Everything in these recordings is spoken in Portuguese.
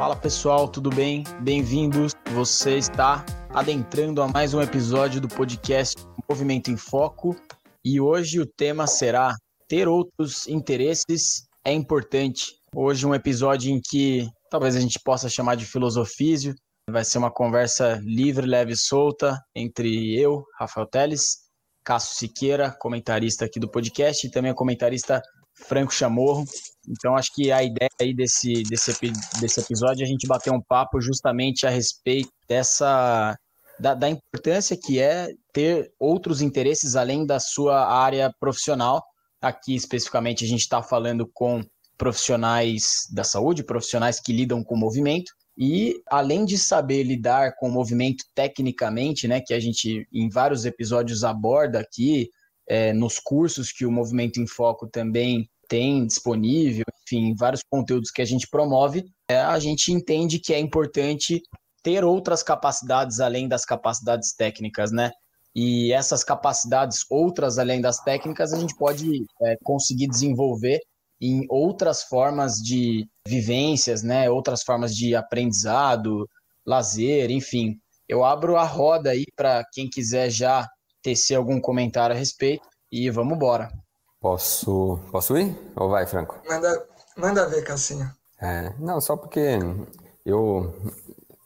Fala pessoal, tudo bem? Bem-vindos. Você está adentrando a mais um episódio do podcast Movimento em Foco e hoje o tema será ter outros interesses é importante. Hoje um episódio em que talvez a gente possa chamar de filosofísio. Vai ser uma conversa livre, leve e solta entre eu, Rafael Teles, Cássio Siqueira, comentarista aqui do podcast, e também comentarista Franco Chamorro. Então, acho que a ideia aí desse, desse, desse episódio é a gente bater um papo justamente a respeito dessa. Da, da importância que é ter outros interesses além da sua área profissional. Aqui, especificamente, a gente está falando com profissionais da saúde, profissionais que lidam com movimento. E além de saber lidar com o movimento tecnicamente, né, que a gente em vários episódios aborda aqui, é, nos cursos que o Movimento em Foco também tem disponível, enfim, vários conteúdos que a gente promove, é, a gente entende que é importante ter outras capacidades além das capacidades técnicas, né? E essas capacidades, outras além das técnicas, a gente pode é, conseguir desenvolver em outras formas de vivências, né? Outras formas de aprendizado, lazer, enfim. Eu abro a roda aí para quem quiser já tecer algum comentário a respeito e vamos embora. Posso, posso ir? Ou vai, Franco? Manda, manda ver, Cassinho. É, não, só porque eu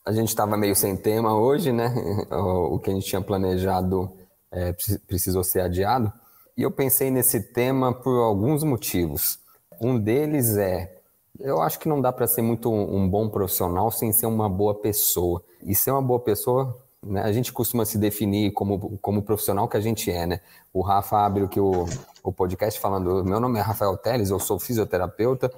a gente estava meio sem tema hoje, né? O, o que a gente tinha planejado é, precisou ser adiado. E eu pensei nesse tema por alguns motivos. Um deles é, eu acho que não dá para ser muito um bom profissional sem ser uma boa pessoa. E ser uma boa pessoa né? A gente costuma se definir como, como profissional que a gente é, né? O Rafa abre aqui o, o podcast falando: meu nome é Rafael Teles, eu sou fisioterapeuta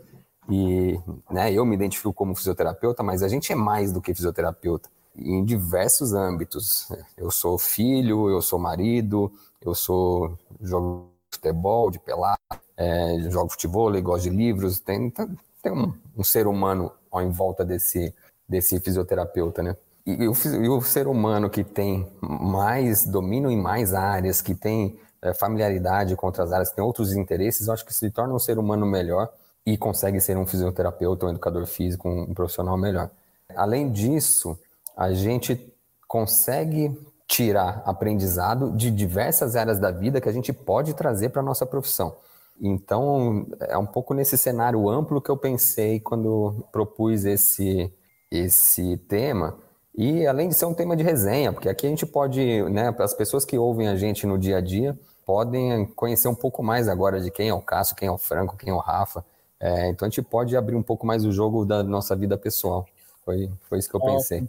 e né, eu me identifico como fisioterapeuta, mas a gente é mais do que fisioterapeuta em diversos âmbitos. Eu sou filho, eu sou marido, eu sou jogo de futebol, de pelado, é, jogo futebol, gosto de livros. Tem, tem um, um ser humano ó, em volta desse, desse fisioterapeuta, né? E o, e o ser humano que tem mais domínio em mais áreas, que tem é, familiaridade com outras áreas, que tem outros interesses, eu acho que se torna um ser humano melhor e consegue ser um fisioterapeuta, um educador físico, um, profissional melhor. Além disso, a gente consegue tirar aprendizado de diversas áreas da vida que a gente pode trazer para a nossa profissão. Então, é um pouco nesse cenário amplo que eu pensei quando propus esse, esse tema, e além de ser um tema de resenha, porque aqui a gente pode, né, as pessoas que ouvem a gente no dia a dia podem conhecer um pouco mais agora de quem é o Cássio, quem é o Franco, quem é o Rafa. É, então a gente pode abrir um pouco mais o jogo da nossa vida pessoal. Foi, foi isso que eu pensei.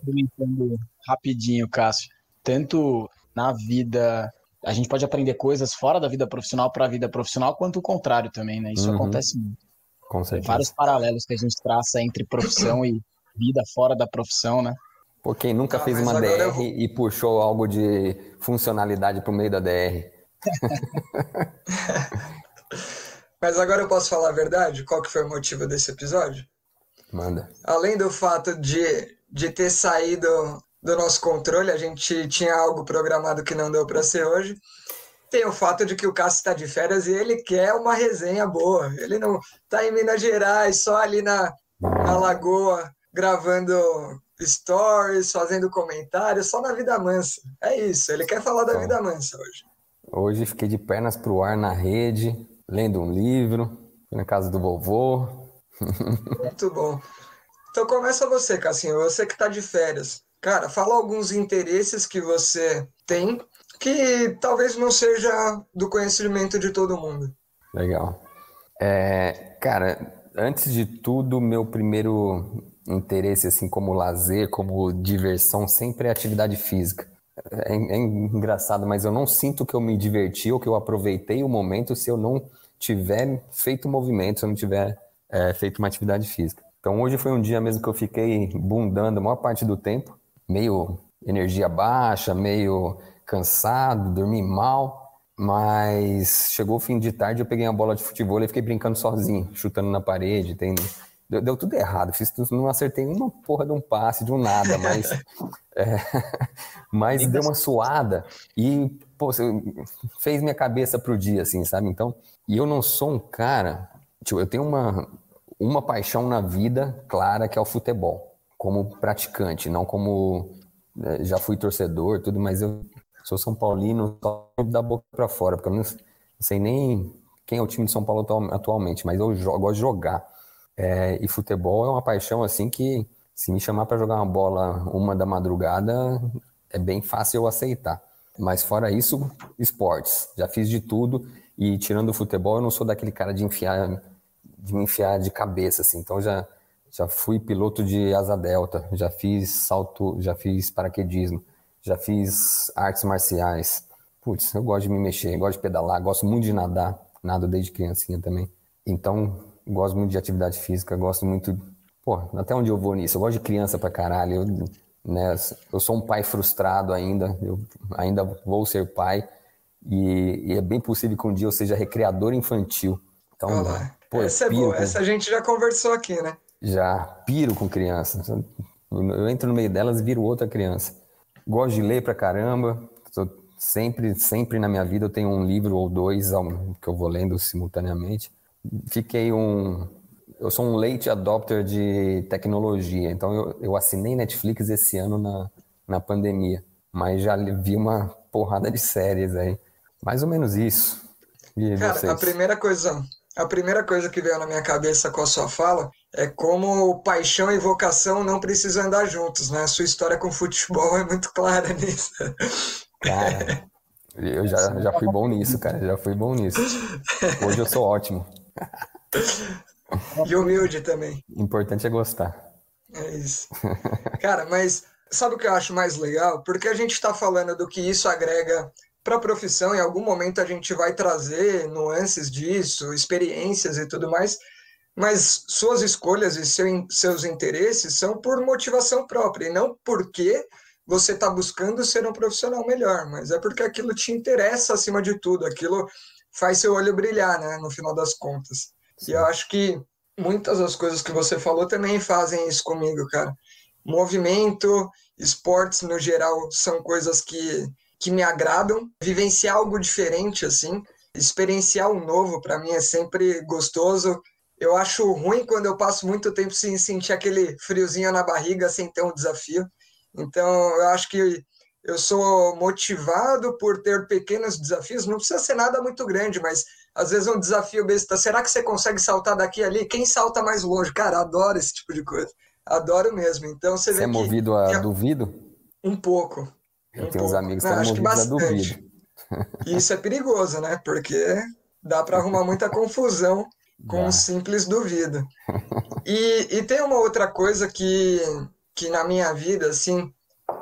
Rapidinho, Cássio. Tanto na vida. A gente pode aprender coisas fora da vida profissional para a vida profissional, quanto o contrário também, né? Isso uhum. acontece muito. Com certeza. Vários paralelos que a gente traça entre profissão e vida fora da profissão, né? Pô, quem nunca ah, fez uma DR e puxou algo de funcionalidade para o meio da DR? mas agora eu posso falar a verdade? Qual que foi o motivo desse episódio? Manda. Além do fato de, de ter saído do nosso controle, a gente tinha algo programado que não deu para ser hoje. Tem o fato de que o Cássio está de férias e ele quer uma resenha boa. Ele não está em Minas Gerais, só ali na, na Lagoa, gravando stories, fazendo comentários, só na vida mansa. É isso, ele quer falar da vida mansa hoje. Hoje fiquei de pernas pro ar na rede, lendo um livro, na casa do vovô. Muito bom. Então começa você, Cassinho, você que está de férias. Cara, fala alguns interesses que você tem que talvez não seja do conhecimento de todo mundo. Legal. É, cara, antes de tudo, meu primeiro interesse assim como lazer, como diversão, sempre é atividade física. É, é, engraçado, mas eu não sinto que eu me diverti ou que eu aproveitei o momento se eu não tiver feito movimento, se eu não tiver é, feito uma atividade física. Então hoje foi um dia mesmo que eu fiquei bundando a maior parte do tempo, meio energia baixa, meio cansado, dormi mal, mas chegou o fim de tarde, eu peguei a bola de futebol e fiquei brincando sozinho, chutando na parede, Deu, deu, tudo errado, fiz, não acertei uma porra de um passe, de um nada, mas, é, mas deu uma suada e pô, fez minha cabeça pro dia, assim, sabe? Então, e eu não sou um cara, tipo, eu tenho uma, uma paixão na vida clara que é o futebol. como praticante, não como é, já fui torcedor, tudo, mas eu sou São Paulino só da boca para fora, porque eu não sei nem quem é o time de São Paulo atualmente, mas eu jogo, gosto de jogar. É, e futebol é uma paixão assim que se me chamar para jogar uma bola uma da madrugada é bem fácil eu aceitar. Mas fora isso, esportes. Já fiz de tudo e tirando o futebol, eu não sou daquele cara de enfiar de me enfiar de cabeça assim. Então já já fui piloto de asa delta, já fiz salto, já fiz paraquedismo, já fiz artes marciais. Putz, eu gosto de me mexer, gosto de pedalar, gosto muito de nadar, nado desde criancinha também. Então, gosto muito de atividade física, gosto muito. Pô, até onde eu vou nisso? Eu gosto de criança pra caralho. Eu, né, eu sou um pai frustrado ainda, eu ainda vou ser pai. E, e é bem possível que um dia eu seja recreador infantil. Então, Olá. pô, essa é boa. Com... Essa a gente já conversou aqui, né? Já piro com crianças. Eu entro no meio delas e viro outra criança. Gosto de ler pra caramba. Tô sempre, sempre na minha vida eu tenho um livro ou dois que eu vou lendo simultaneamente. Fiquei um. Eu sou um late adopter de tecnologia, então eu, eu assinei Netflix esse ano na, na pandemia, mas já vi uma porrada de séries aí. Mais ou menos isso. E Cara, vocês? a primeira coisa, a primeira coisa que veio na minha cabeça com a sua fala é como paixão e vocação não precisam andar juntos, né? A sua história com futebol é muito clara nisso. Cara, eu já, já fui bom nisso, cara. Já fui bom nisso. Hoje eu sou ótimo. E humilde também. Importante é gostar. É isso. Cara, mas sabe o que eu acho mais legal? Porque a gente está falando do que isso agrega para a profissão, em algum momento a gente vai trazer nuances disso, experiências e tudo mais, mas suas escolhas e seu, seus interesses são por motivação própria, e não porque você está buscando ser um profissional melhor, mas é porque aquilo te interessa acima de tudo, aquilo faz seu olho brilhar, né, no final das contas. Sim. E eu acho que muitas das coisas que você falou também fazem isso comigo, cara. Movimento, esportes no geral são coisas que que me agradam, vivenciar algo diferente assim, experienciar um novo para mim é sempre gostoso. Eu acho ruim quando eu passo muito tempo sem sentir aquele friozinho na barriga, sem ter um desafio. Então, eu acho que eu sou motivado por ter pequenos desafios, não precisa ser nada muito grande, mas às vezes um desafio besta. Será que você consegue saltar daqui ali? Quem salta mais longe? Cara, adoro esse tipo de coisa. Adoro mesmo. Então você, você é movido a é... duvido? Um pouco. Eu tenho uns amigos que estão movidos a duvido. Isso é perigoso, né? Porque dá para arrumar muita confusão com um simples duvido. E, e tem uma outra coisa que, que na minha vida, assim,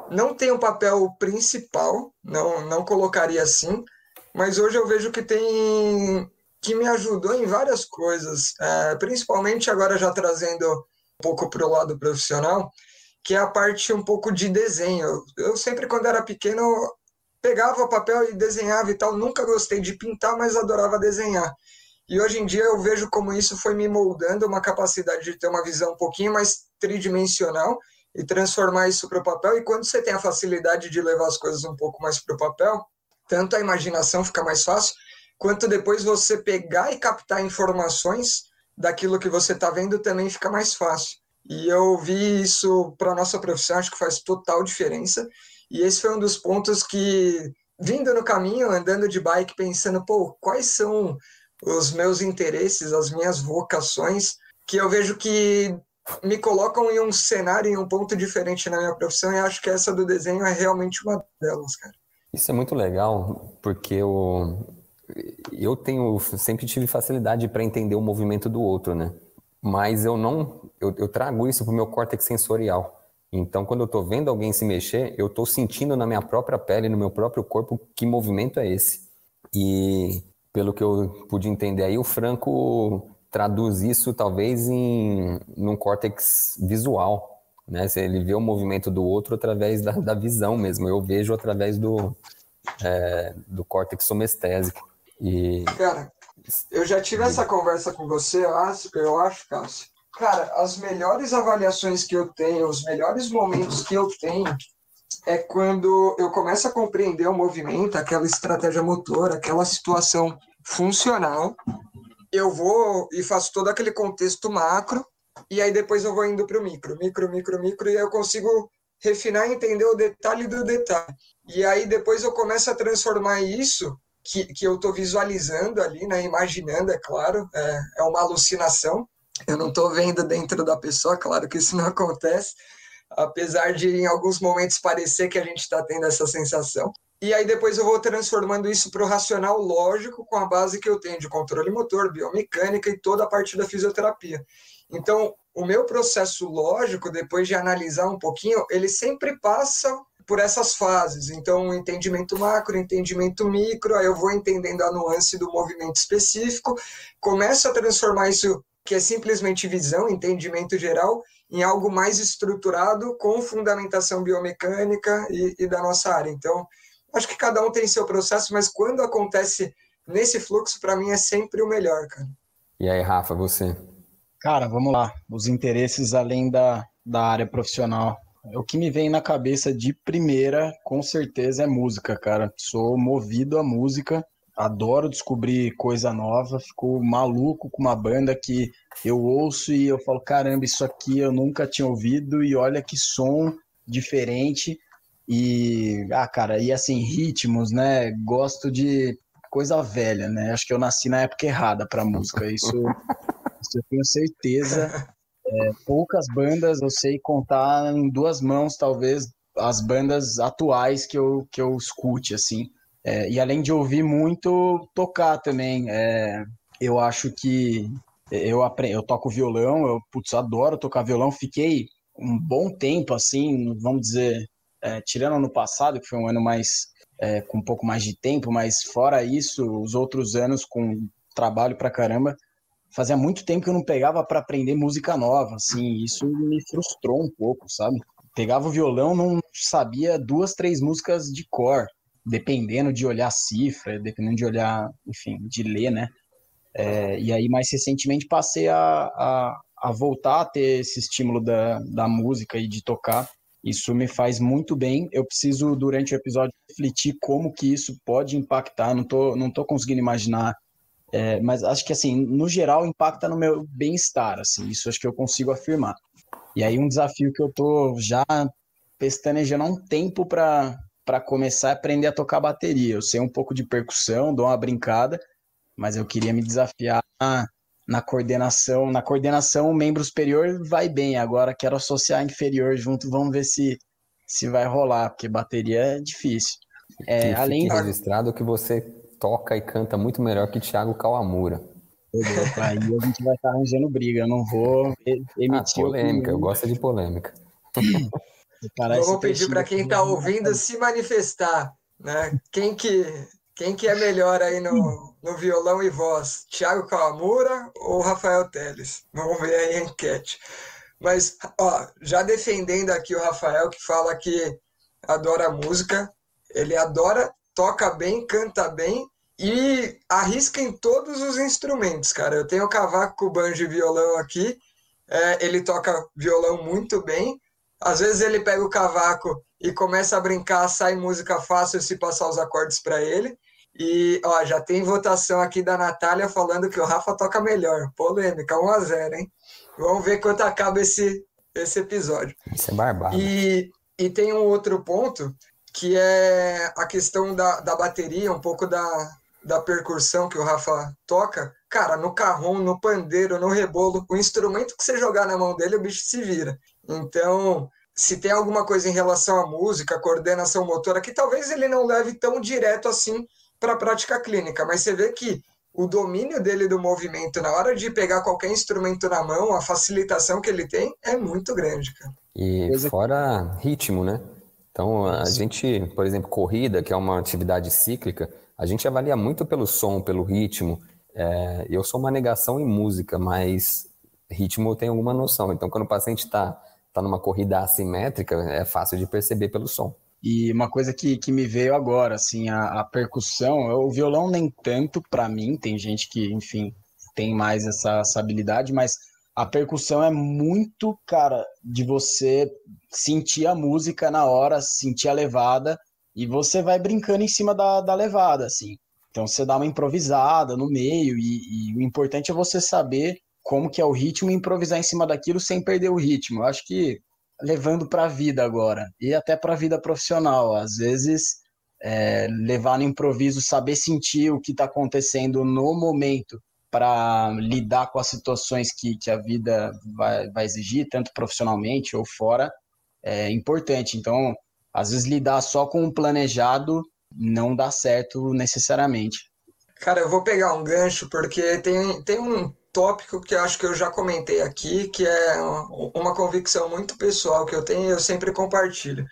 não tem um papel principal, não, não colocaria assim, mas hoje eu vejo que tem que me ajudou em várias coisas, é, principalmente agora já trazendo um pouco para o lado profissional, que é a parte um pouco de desenho. Eu sempre, quando era pequeno, pegava papel e desenhava e tal. Nunca gostei de pintar, mas adorava desenhar. E hoje em dia eu vejo como isso foi me moldando uma capacidade de ter uma visão um pouquinho mais tridimensional e transformar isso para o papel. E quando você tem a facilidade de levar as coisas um pouco mais para o papel, tanto a imaginação fica mais fácil, quanto depois você pegar e captar informações daquilo que você está vendo também fica mais fácil. E eu vi isso para nossa profissão, acho que faz total diferença. E esse foi um dos pontos que, vindo no caminho, andando de bike, pensando, pô, quais são os meus interesses, as minhas vocações, que eu vejo que me colocam em um cenário, em um ponto diferente na minha profissão, e acho que essa do desenho é realmente uma delas, cara. Isso é muito legal, porque eu, eu tenho, sempre tive facilidade para entender o movimento do outro, né? Mas eu não eu, eu trago isso para o meu córtex sensorial. Então, quando eu estou vendo alguém se mexer, eu estou sentindo na minha própria pele, no meu próprio corpo, que movimento é esse. E pelo que eu pude entender aí, o Franco traduz isso talvez em num córtex visual, né? Ele vê o movimento do outro através da, da visão mesmo. Eu vejo através do é, do córtex somestésico. E cara, eu já tive essa conversa com você, eu acho, eu acho, Cássio, Cara, as melhores avaliações que eu tenho, os melhores momentos que eu tenho é quando eu começo a compreender o movimento, aquela estratégia motora, aquela situação funcional. Eu vou e faço todo aquele contexto macro e aí depois eu vou indo para o micro, micro, micro, micro, e eu consigo refinar e entender o detalhe do detalhe. E aí depois eu começo a transformar isso que, que eu estou visualizando ali, né, imaginando, é claro, é, é uma alucinação. Eu não estou vendo dentro da pessoa, claro que isso não acontece, apesar de em alguns momentos parecer que a gente está tendo essa sensação. E aí depois eu vou transformando isso para o racional lógico com a base que eu tenho de controle motor, biomecânica e toda a parte da fisioterapia. Então, o meu processo lógico, depois de analisar um pouquinho, ele sempre passa por essas fases. Então, entendimento macro, entendimento micro, aí eu vou entendendo a nuance do movimento específico, começo a transformar isso, que é simplesmente visão, entendimento geral, em algo mais estruturado com fundamentação biomecânica e, e da nossa área. Então, acho que cada um tem seu processo, mas quando acontece nesse fluxo, para mim é sempre o melhor, cara. E aí, Rafa, você? Cara, vamos lá. Os interesses além da, da área profissional. O que me vem na cabeça de primeira, com certeza, é música, cara. Sou movido à música, adoro descobrir coisa nova, fico maluco com uma banda que eu ouço e eu falo, caramba, isso aqui eu nunca tinha ouvido e olha que som diferente. E, ah, cara, e assim, ritmos, né? Gosto de coisa velha, né? Acho que eu nasci na época errada para música. Isso eu tenho certeza. É, poucas bandas eu sei contar em duas mãos, talvez, as bandas atuais que eu, que eu escute, assim. É, e além de ouvir muito, tocar também. É, eu acho que eu aprendo, eu toco violão, eu putz, adoro tocar violão. Fiquei um bom tempo, assim, vamos dizer, é, tirando ano passado, que foi um ano mais é, com um pouco mais de tempo, mas fora isso, os outros anos com trabalho pra caramba, fazia muito tempo que eu não pegava para aprender música nova, assim, isso me frustrou um pouco, sabe? Pegava o violão, não sabia duas, três músicas de cor, dependendo de olhar cifra, dependendo de olhar, enfim, de ler, né? É, e aí, mais recentemente, passei a, a, a, voltar a ter esse estímulo da, da música e de tocar. Isso me faz muito bem. Eu preciso, durante o episódio, refletir como que isso pode impactar. Não tô, não tô conseguindo imaginar é, mas acho que, assim, no geral, impacta no meu bem-estar, assim, isso acho que eu consigo afirmar. E aí um desafio que eu tô já pestanejando há um tempo para começar a aprender a tocar bateria. Eu sei um pouco de percussão, dou uma brincada, mas eu queria me desafiar na, na coordenação. Na coordenação, o membro superior vai bem, agora quero associar inferior junto, vamos ver se, se vai rolar, porque bateria é difícil. É, além registrado que você toca e canta muito melhor que Thiago Kawamura. Aí a gente vai estar arranjando briga, eu não vou emitir. Ah, polêmica, eu gosto de polêmica. eu vou pedir para quem está ouvindo se manifestar. Né? Quem, que, quem que é melhor aí no, no violão e voz? Thiago Kawamura ou Rafael Teles? Vamos ver aí a enquete. Mas, ó, já defendendo aqui o Rafael, que fala que adora música, ele adora toca bem, canta bem e arrisca em todos os instrumentos, cara. Eu tenho cavaco, banjo e violão aqui. É, ele toca violão muito bem. Às vezes ele pega o cavaco e começa a brincar, sai música fácil se passar os acordes para ele. E ó, já tem votação aqui da Natália falando que o Rafa toca melhor. Polêmica, 1 a 0 hein? Vamos ver quanto acaba esse, esse episódio. Isso é barbado. E, e tem um outro ponto que é a questão da, da bateria, um pouco da, da percussão que o Rafa toca. Cara, no carrom, no pandeiro, no rebolo, o instrumento que você jogar na mão dele, o bicho se vira. Então, se tem alguma coisa em relação à música, coordenação motora, que talvez ele não leve tão direto assim para a prática clínica, mas você vê que o domínio dele do movimento na hora de pegar qualquer instrumento na mão, a facilitação que ele tem é muito grande, cara. E fora ritmo, né? Então, a gente, por exemplo, corrida, que é uma atividade cíclica, a gente avalia muito pelo som, pelo ritmo. É, eu sou uma negação em música, mas ritmo eu tenho alguma noção. Então, quando o paciente está tá numa corrida assimétrica, é fácil de perceber pelo som. E uma coisa que, que me veio agora, assim, a, a percussão, o violão nem tanto para mim, tem gente que, enfim, tem mais essa, essa habilidade, mas a percussão é muito, cara, de você sentir a música na hora, sentir a levada, e você vai brincando em cima da, da levada, assim. Então você dá uma improvisada no meio, e, e o importante é você saber como que é o ritmo e improvisar em cima daquilo sem perder o ritmo. Eu acho que levando para a vida agora e até para a vida profissional, às vezes é, levar no improviso, saber sentir o que está acontecendo no momento para lidar com as situações que, que a vida vai, vai exigir, tanto profissionalmente ou fora, é importante. Então, às vezes lidar só com o planejado não dá certo necessariamente. Cara, eu vou pegar um gancho porque tem, tem um tópico que acho que eu já comentei aqui, que é uma convicção muito pessoal que eu tenho e eu sempre compartilho.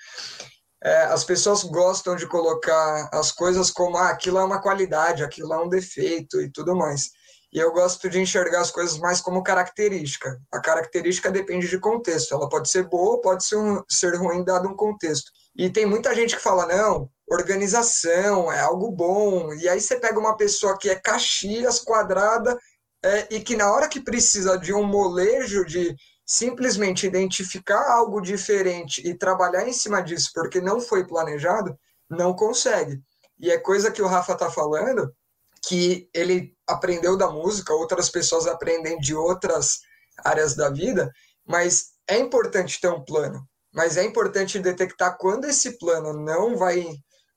É, as pessoas gostam de colocar as coisas como ah, aquilo é uma qualidade, aquilo é um defeito e tudo mais. E eu gosto de enxergar as coisas mais como característica. A característica depende de contexto. Ela pode ser boa, pode ser, um, ser ruim dado um contexto. E tem muita gente que fala, não, organização é algo bom. E aí você pega uma pessoa que é Caxias, quadrada, é, e que na hora que precisa de um molejo de simplesmente identificar algo diferente e trabalhar em cima disso porque não foi planejado, não consegue. E é coisa que o Rafa está falando, que ele aprendeu da música, outras pessoas aprendem de outras áreas da vida, mas é importante ter um plano. Mas é importante detectar quando esse plano não vai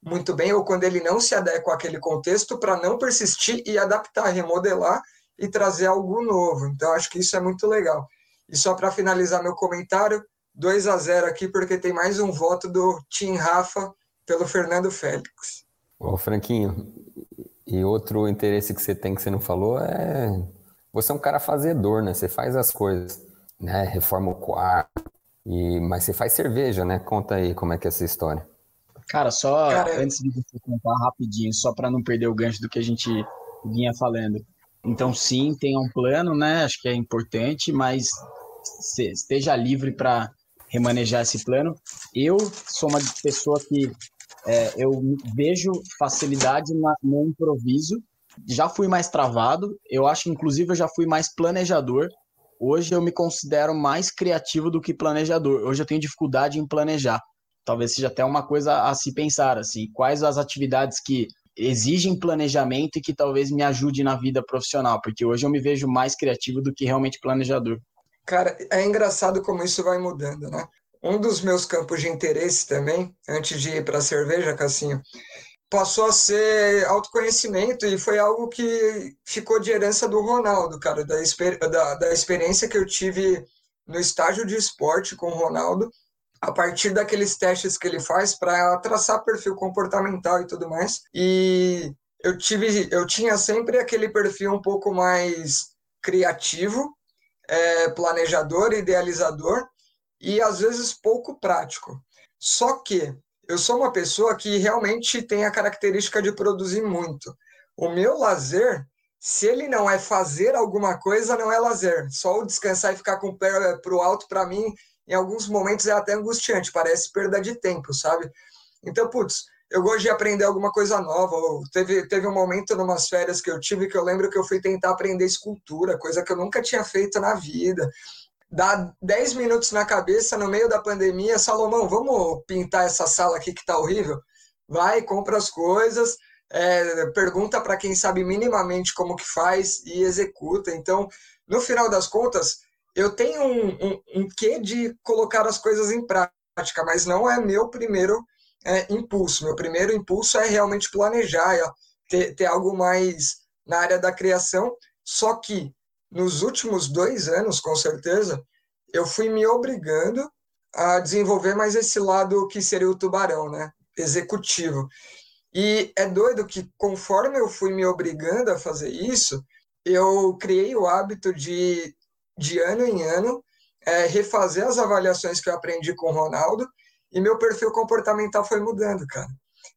muito bem ou quando ele não se adequa àquele contexto para não persistir e adaptar, remodelar e trazer algo novo. Então, acho que isso é muito legal. E só para finalizar meu comentário, 2 a 0 aqui, porque tem mais um voto do Tim Rafa pelo Fernando Félix. Ô, Franquinho, e outro interesse que você tem que você não falou é. Você é um cara fazedor, né? Você faz as coisas, né? Reforma o quarto, e... mas você faz cerveja, né? Conta aí como é que é essa história. Cara, só Cara, antes de você contar rapidinho, só para não perder o gancho do que a gente vinha falando. Então, sim, tenha um plano, né? Acho que é importante, mas esteja livre para remanejar esse plano. Eu sou uma pessoa que é, eu vejo facilidade na, no improviso. Já fui mais travado. Eu acho inclusive, eu já fui mais planejador. Hoje eu me considero mais criativo do que planejador. Hoje eu tenho dificuldade em planejar. Talvez seja até uma coisa a se pensar, assim, quais as atividades que exigem planejamento e que talvez me ajude na vida profissional, porque hoje eu me vejo mais criativo do que realmente planejador. Cara, é engraçado como isso vai mudando, né? Um dos meus campos de interesse também, antes de ir para a cerveja, Cassinho, passou a ser autoconhecimento e foi algo que ficou de herança do Ronaldo, cara, da, da, da experiência que eu tive no estágio de esporte com o Ronaldo, a partir daqueles testes que ele faz para traçar perfil comportamental e tudo mais. E eu tive, eu tinha sempre aquele perfil um pouco mais criativo, é, planejador, idealizador e às vezes pouco prático. Só que eu sou uma pessoa que realmente tem a característica de produzir muito. O meu lazer, se ele não é fazer alguma coisa, não é lazer. Só o descansar e ficar com o pé para o alto, para mim, em alguns momentos é até angustiante, parece perda de tempo, sabe? Então, putz, eu gosto de aprender alguma coisa nova. Teve, teve um momento, numas férias que eu tive, que eu lembro que eu fui tentar aprender escultura, coisa que eu nunca tinha feito na vida. Dá 10 minutos na cabeça, no meio da pandemia, Salomão, vamos pintar essa sala aqui que tá horrível? Vai, compra as coisas, é, pergunta para quem sabe minimamente como que faz e executa. Então, no final das contas, eu tenho um, um, um quê de colocar as coisas em prática, mas não é meu primeiro é, impulso. Meu primeiro impulso é realmente planejar, é ter, ter algo mais na área da criação. Só que nos últimos dois anos, com certeza, eu fui me obrigando a desenvolver mais esse lado que seria o tubarão, né? Executivo. E é doido que conforme eu fui me obrigando a fazer isso, eu criei o hábito de de ano em ano, é, refazer as avaliações que eu aprendi com o Ronaldo e meu perfil comportamental foi mudando, cara.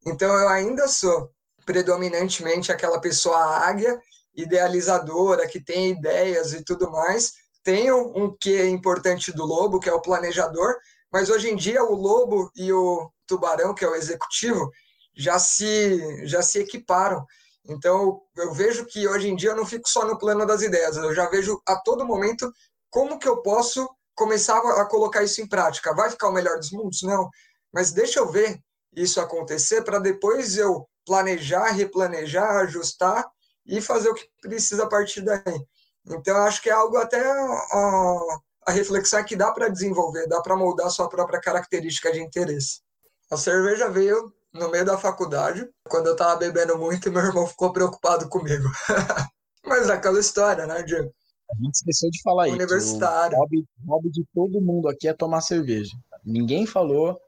Então eu ainda sou predominantemente aquela pessoa águia, idealizadora, que tem ideias e tudo mais. Tenho um que é importante do lobo, que é o planejador, mas hoje em dia o lobo e o tubarão, que é o executivo, já se já se equiparam. Então, eu vejo que hoje em dia eu não fico só no plano das ideias, eu já vejo a todo momento como que eu posso começar a colocar isso em prática. Vai ficar o melhor dos mundos? Não. Mas deixa eu ver isso acontecer para depois eu planejar, replanejar, ajustar e fazer o que precisa a partir daí. Então, acho que é algo até a, a reflexão que dá para desenvolver, dá para moldar sua própria característica de interesse. A cerveja veio no meio da faculdade, quando eu estava bebendo muito e meu irmão ficou preocupado comigo. Mas é aquela história, né, Diego? A gente esqueceu de falar Universitário. isso. O hobby, hobby de todo mundo aqui é tomar cerveja. Ninguém falou,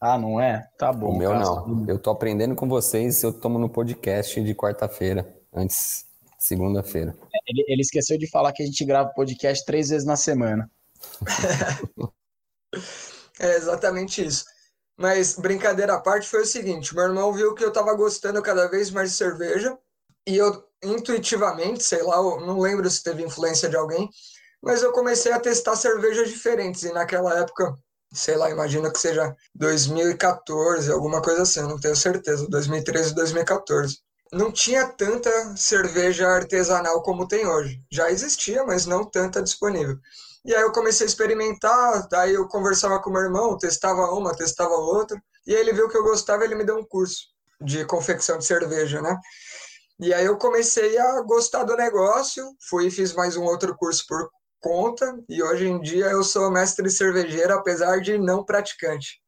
ah, não é? Tá bom. O meu não. Eu tô aprendendo com vocês, eu tomo no podcast de quarta-feira, antes segunda-feira. Ele, ele, esqueceu de falar que a gente grava podcast três vezes na semana. é exatamente isso. Mas brincadeira à parte foi o seguinte: meu irmão viu que eu tava gostando cada vez mais de cerveja e eu intuitivamente, sei lá, não lembro se teve influência de alguém, mas eu comecei a testar cervejas diferentes. E naquela época, sei lá, imagino que seja 2014, alguma coisa assim, não tenho certeza, 2013, 2014. Não tinha tanta cerveja artesanal como tem hoje. Já existia, mas não tanta disponível. E aí eu comecei a experimentar, daí eu conversava com meu irmão, testava uma, testava outra, e aí ele viu que eu gostava, ele me deu um curso de confecção de cerveja, né? E aí eu comecei a gostar do negócio, fui e fiz mais um outro curso por conta, e hoje em dia eu sou mestre cervejeiro, apesar de não praticante,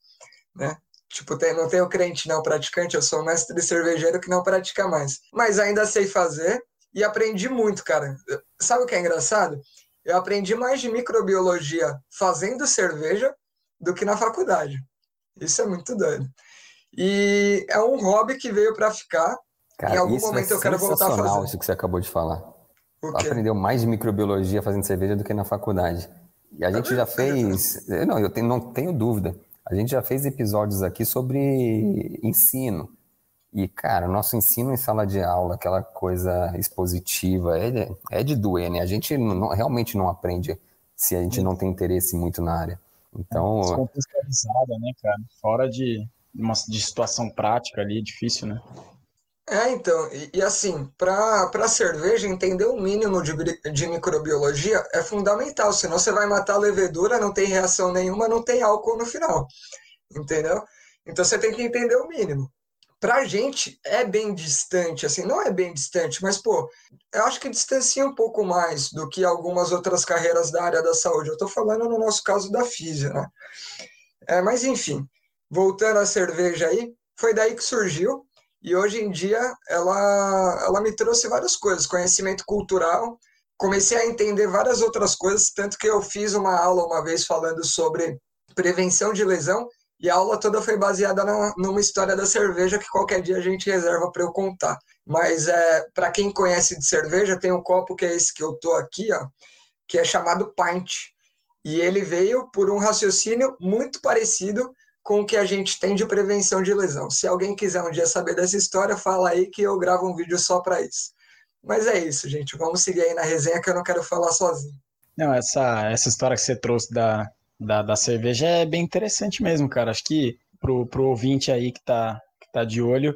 né? Tipo, não tenho crente não praticante, eu sou mestre cervejeiro que não pratica mais. Mas ainda sei fazer e aprendi muito, cara. Sabe o que é engraçado? Eu aprendi mais de microbiologia fazendo cerveja do que na faculdade. Isso é muito doido. E é um hobby que veio para ficar Cara, em algum isso é momento é eu quero voltar a fazer. Isso que você acabou de falar. Aprendeu mais de microbiologia fazendo cerveja do que na faculdade. E a gente já fez. Não, eu tenho, não tenho dúvida. A gente já fez episódios aqui sobre ensino. E, cara, nosso ensino em sala de aula, aquela coisa expositiva, é de, é de doer, né? A gente não, realmente não aprende se a gente não tem interesse muito na área. Então. Descontextualizada, né, cara? Fora de, uma, de situação prática ali, é difícil, né? É, então, e, e assim, para a cerveja, entender o mínimo de, de microbiologia é fundamental, senão você vai matar a levedura, não tem reação nenhuma, não tem álcool no final, entendeu? Então você tem que entender o mínimo. Pra gente é bem distante, assim, não é bem distante, mas, pô, eu acho que distancia um pouco mais do que algumas outras carreiras da área da saúde. Eu tô falando no nosso caso da física, né? É, mas enfim, voltando à cerveja aí, foi daí que surgiu e hoje em dia ela, ela me trouxe várias coisas, conhecimento cultural, comecei a entender várias outras coisas, tanto que eu fiz uma aula uma vez falando sobre prevenção de lesão, e a aula toda foi baseada na, numa história da cerveja que qualquer dia a gente reserva para eu contar. Mas é, para quem conhece de cerveja, tem um copo que é esse que eu tô aqui, ó, que é chamado Pint. E ele veio por um raciocínio muito parecido com o que a gente tem de prevenção de lesão. Se alguém quiser um dia saber dessa história, fala aí que eu gravo um vídeo só para isso. Mas é isso, gente. Vamos seguir aí na resenha que eu não quero falar sozinho. Não, essa, essa história que você trouxe da, da, da cerveja é bem interessante mesmo, cara. Acho que pro, pro ouvinte aí que tá, que tá de olho,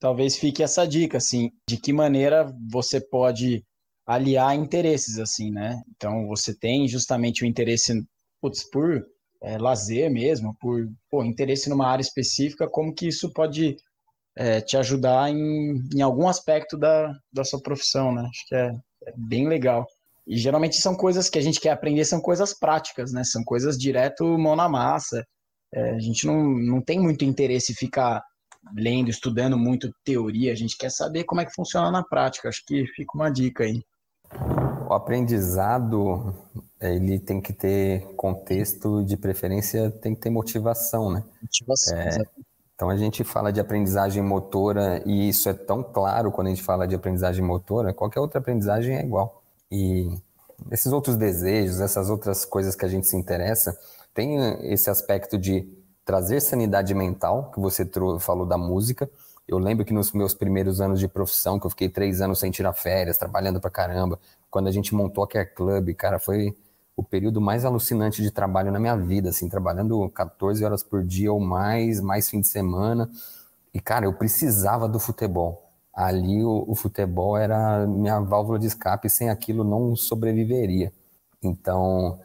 talvez fique essa dica, assim, de que maneira você pode aliar interesses, assim, né? Então, você tem justamente o interesse putz, por é, lazer mesmo, por pô, interesse numa área específica, como que isso pode é, te ajudar em, em algum aspecto da, da sua profissão, né? Acho que é, é, bem legal. E geralmente são coisas que a gente quer aprender, são coisas práticas, né? São coisas direto mão na massa. É, a gente não, não tem muito interesse em ficar lendo, estudando muito teoria, a gente quer saber como é que funciona na prática. Acho que fica uma dica aí. O aprendizado ele tem que ter contexto, de preferência tem que ter motivação, né? Motivação, é, então a gente fala de aprendizagem motora e isso é tão claro quando a gente fala de aprendizagem motora, qualquer outra aprendizagem é igual. E esses outros desejos, essas outras coisas que a gente se interessa, tem esse aspecto de trazer sanidade mental, que você falou da música. Eu lembro que nos meus primeiros anos de profissão, que eu fiquei três anos sem tirar férias, trabalhando pra caramba, quando a gente montou a Care Club, cara, foi o período mais alucinante de trabalho na minha vida, assim, trabalhando 14 horas por dia ou mais, mais fim de semana. E, cara, eu precisava do futebol. Ali o, o futebol era minha válvula de escape, sem aquilo não sobreviveria. Então,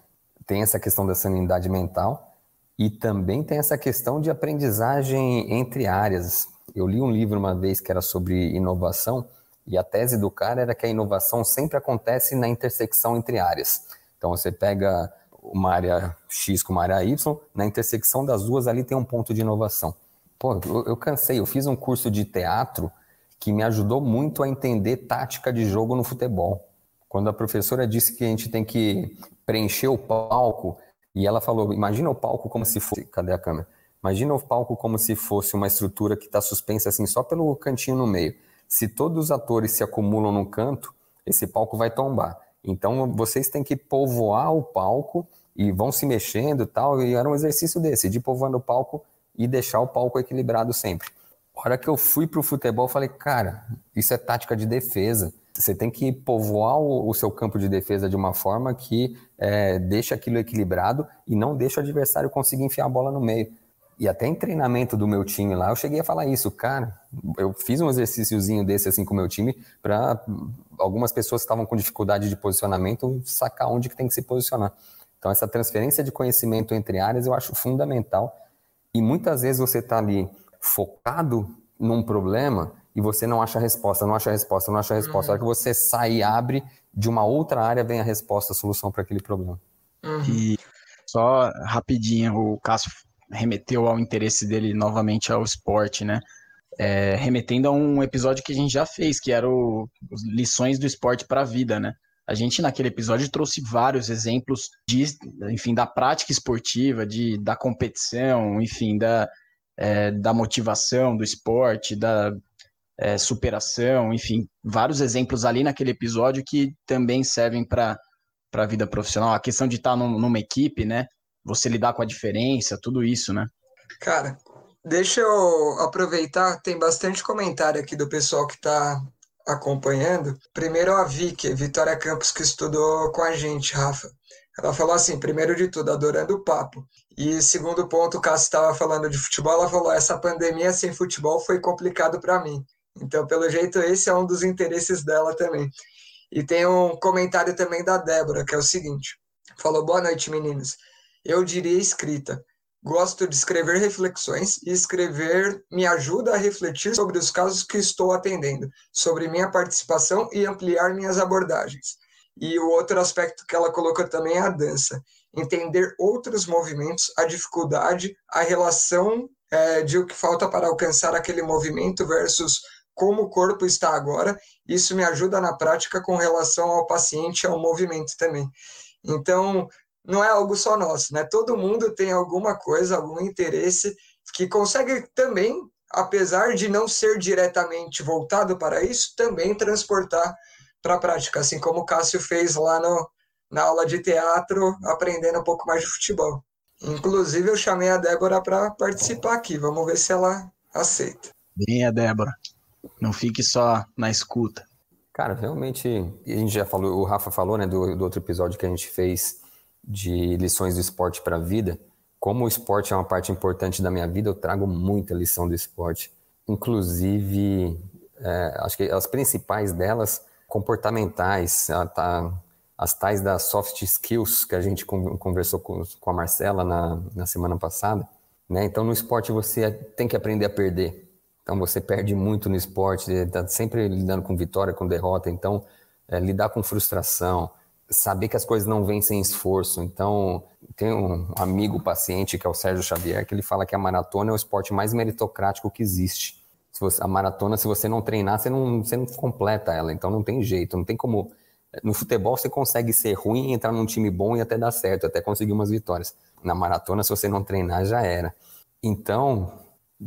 tem essa questão da sanidade mental e também tem essa questão de aprendizagem entre áreas. Eu li um livro uma vez que era sobre inovação E a tese do cara era que a inovação sempre acontece na intersecção entre áreas. Então você pega uma área X com uma área Y, na intersecção das duas ali tem um ponto de inovação. Pô, eu, eu cansei, eu fiz um curso de teatro que me ajudou muito a entender tática de jogo no futebol. Quando a professora disse que a gente tem que preencher o palco, e ela falou: imagina o palco como se fosse. Cadê a câmera? Imagina o palco como se fosse uma estrutura que está suspensa assim só pelo cantinho no meio. Se todos os atores se acumulam no canto, esse palco vai tombar. Então vocês têm que povoar o palco e vão se mexendo e tal. E era um exercício desse, de povoando o palco e deixar o palco equilibrado sempre. Hora que eu fui para o futebol, eu falei, cara, isso é tática de defesa. Você tem que povoar o, o seu campo de defesa de uma forma que é, deixa aquilo equilibrado e não deixa o adversário conseguir enfiar a bola no meio. E até em treinamento do meu time lá, eu cheguei a falar isso, cara. Eu fiz um exercíciozinho desse assim com o meu time para algumas pessoas que estavam com dificuldade de posicionamento sacar onde que tem que se posicionar. Então essa transferência de conhecimento entre áreas eu acho fundamental. E muitas vezes você está ali focado num problema e você não acha a resposta, não acha a resposta, não acha a resposta. Uhum. A hora que você sai e abre de uma outra área, vem a resposta, a solução para aquele problema. Uhum. E só rapidinho, o Cássio remeteu ao interesse dele novamente ao esporte, né? É, remetendo a um episódio que a gente já fez, que era o lições do esporte para a vida, né? A gente naquele episódio trouxe vários exemplos de, enfim, da prática esportiva, de, da competição, enfim, da, é, da motivação do esporte, da é, superação, enfim, vários exemplos ali naquele episódio que também servem para a vida profissional. A questão de estar num, numa equipe, né? Você lidar com a diferença, tudo isso, né? Cara, deixa eu aproveitar, tem bastante comentário aqui do pessoal que está acompanhando. Primeiro a Vicky, Vitória Campos, que estudou com a gente, Rafa. Ela falou assim, primeiro de tudo, adorando o papo. E segundo ponto, o Cássio estava falando de futebol, ela falou, essa pandemia sem futebol foi complicado para mim. Então, pelo jeito, esse é um dos interesses dela também. E tem um comentário também da Débora, que é o seguinte: falou, boa noite, meninos. Eu diria escrita. Gosto de escrever reflexões e escrever me ajuda a refletir sobre os casos que estou atendendo, sobre minha participação e ampliar minhas abordagens. E o outro aspecto que ela colocou também é a dança. Entender outros movimentos, a dificuldade, a relação é, de o que falta para alcançar aquele movimento versus como o corpo está agora. Isso me ajuda na prática com relação ao paciente ao movimento também. Então, não é algo só nosso, né? Todo mundo tem alguma coisa, algum interesse que consegue também, apesar de não ser diretamente voltado para isso, também transportar para a prática, assim como o Cássio fez lá no, na aula de teatro, aprendendo um pouco mais de futebol. Inclusive, eu chamei a Débora para participar aqui. Vamos ver se ela aceita. Bem, a Débora. Não fique só na escuta. Cara, realmente, a gente já falou, o Rafa falou, né, do, do outro episódio que a gente fez de lições do esporte para a vida. Como o esporte é uma parte importante da minha vida, eu trago muita lição do esporte. Inclusive, é, acho que as principais delas, comportamentais, tá, as tais das soft skills que a gente conversou com, com a Marcela na, na semana passada. Né? Então, no esporte, você tem que aprender a perder então você perde muito no esporte, está sempre lidando com vitória, com derrota. Então, é, lidar com frustração, saber que as coisas não vêm sem esforço. Então, tem um amigo paciente que é o Sérgio Xavier, que ele fala que a maratona é o esporte mais meritocrático que existe. Você, a maratona, se você não treinar, você não, você não completa ela. Então, não tem jeito, não tem como. No futebol, você consegue ser ruim, entrar num time bom e até dar certo, até conseguir umas vitórias. Na maratona, se você não treinar, já era. Então,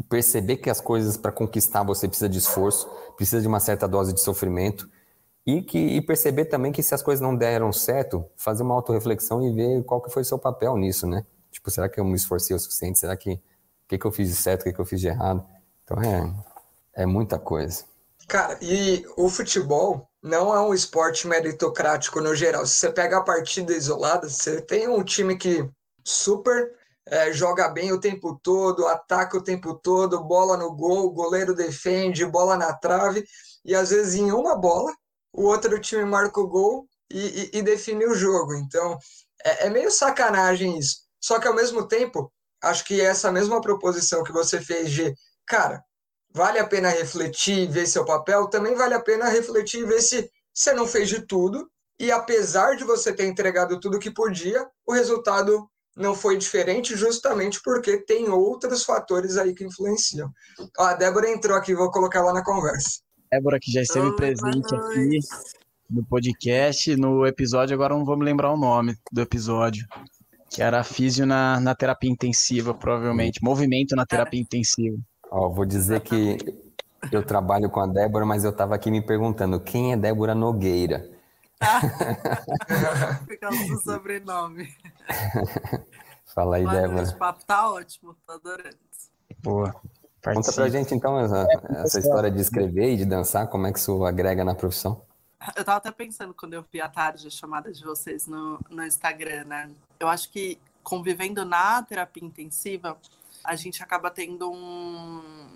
perceber que as coisas para conquistar você precisa de esforço, precisa de uma certa dose de sofrimento e que e perceber também que se as coisas não deram certo, fazer uma autorreflexão e ver qual que foi o seu papel nisso, né? Tipo, será que eu me esforcei o suficiente? Será que o que, que eu fiz de certo, o que, que eu fiz de errado? Então é é muita coisa. Cara, e o futebol não é um esporte meritocrático no geral. Se você pega a partida isolada, você tem um time que super é, joga bem o tempo todo, ataca o tempo todo, bola no gol, goleiro defende, bola na trave, e às vezes em uma bola o outro time marca o gol e, e, e define o jogo. Então é, é, meio sacanagem isso. Só que ao mesmo tempo, acho que essa mesma proposição que você fez de, cara, vale a pena refletir e ver seu papel, também vale a pena refletir e ver se você não fez de tudo. E apesar de você ter entregado tudo que podia, o resultado não foi diferente, justamente porque tem outros fatores aí que influenciam. Ó, a Débora entrou aqui, vou colocar ela na conversa. Débora, que já esteve Oi, presente aqui no podcast, no episódio, agora não vou me lembrar o nome do episódio, que era físio na, na terapia intensiva, provavelmente, movimento na terapia intensiva. Ó, vou dizer que eu trabalho com a Débora, mas eu estava aqui me perguntando, quem é Débora Nogueira? Por causa do sobrenome. Fala aí, Débora. O papo tá ótimo, tô adorando. Boa. Participe. Conta pra gente, então, essa, essa história de escrever e de dançar, como é que isso agrega na profissão? Eu tava até pensando quando eu vi a tarde a chamada de vocês no, no Instagram, né? Eu acho que convivendo na terapia intensiva, a gente acaba tendo um,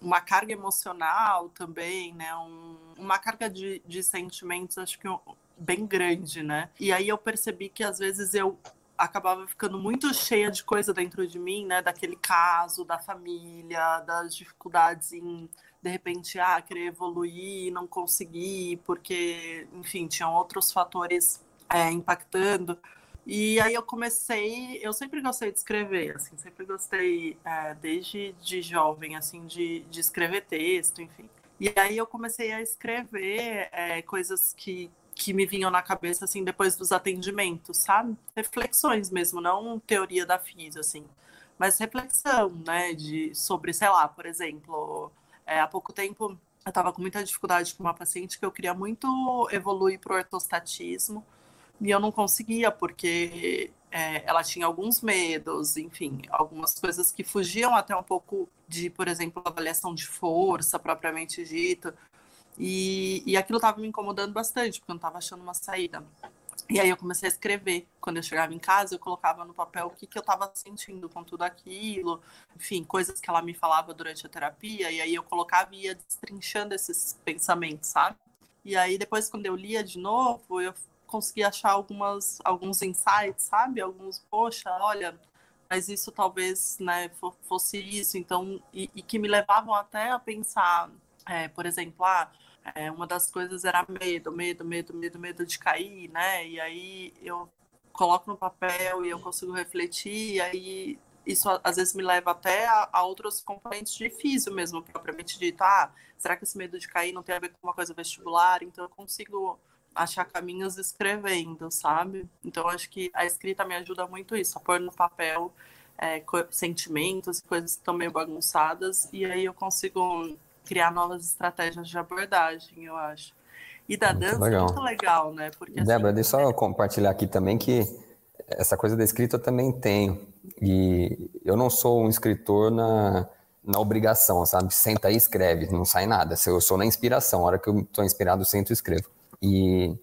uma carga emocional também, né? Um, uma carga de, de sentimentos, acho que bem grande, né? E aí eu percebi que às vezes eu acabava ficando muito cheia de coisa dentro de mim, né? Daquele caso, da família, das dificuldades em de repente ah, querer evoluir, não conseguir, porque, enfim, tinham outros fatores é, impactando. E aí eu comecei, eu sempre gostei de escrever, assim, sempre gostei, é, desde de jovem, assim, de, de escrever texto, enfim. E aí eu comecei a escrever é, coisas que, que me vinham na cabeça, assim, depois dos atendimentos, sabe? Reflexões mesmo, não teoria da física, assim. Mas reflexão, né, de, sobre, sei lá, por exemplo, é, há pouco tempo eu estava com muita dificuldade com uma paciente que eu queria muito evoluir para o ortostatismo, e eu não conseguia, porque é, ela tinha alguns medos, enfim, algumas coisas que fugiam até um pouco de, por exemplo, avaliação de força propriamente dita. E, e aquilo estava me incomodando bastante, porque eu não estava achando uma saída. E aí eu comecei a escrever. Quando eu chegava em casa, eu colocava no papel o que, que eu estava sentindo com tudo aquilo, enfim, coisas que ela me falava durante a terapia, e aí eu colocava e ia destrinchando esses pensamentos, sabe? E aí depois, quando eu lia de novo, eu consegui achar algumas, alguns insights, sabe? Alguns, poxa, olha, mas isso talvez né, fosse isso, então, e, e que me levavam até a pensar, é, por exemplo, ah, é, uma das coisas era medo, medo, medo, medo, medo de cair, né? E aí eu coloco no papel e eu consigo refletir, e aí isso às vezes me leva até a, a outros componentes de físico mesmo, propriamente dito. Ah, será que esse medo de cair não tem a ver com uma coisa vestibular? Então eu consigo achar caminhos escrevendo, sabe? Então acho que a escrita me ajuda muito isso, a pôr no papel é, sentimentos, coisas que estão meio bagunçadas, e aí eu consigo criar novas estratégias de abordagem, eu acho. E da muito dança legal. é muito legal, né? Porque, Débora, assim, deixa eu é... compartilhar aqui também que essa coisa da escrita eu também tenho. E eu não sou um escritor na, na obrigação, sabe? Senta aí e escreve, não sai nada. Eu sou na inspiração. A hora que eu estou inspirado, eu sento e escrevo. E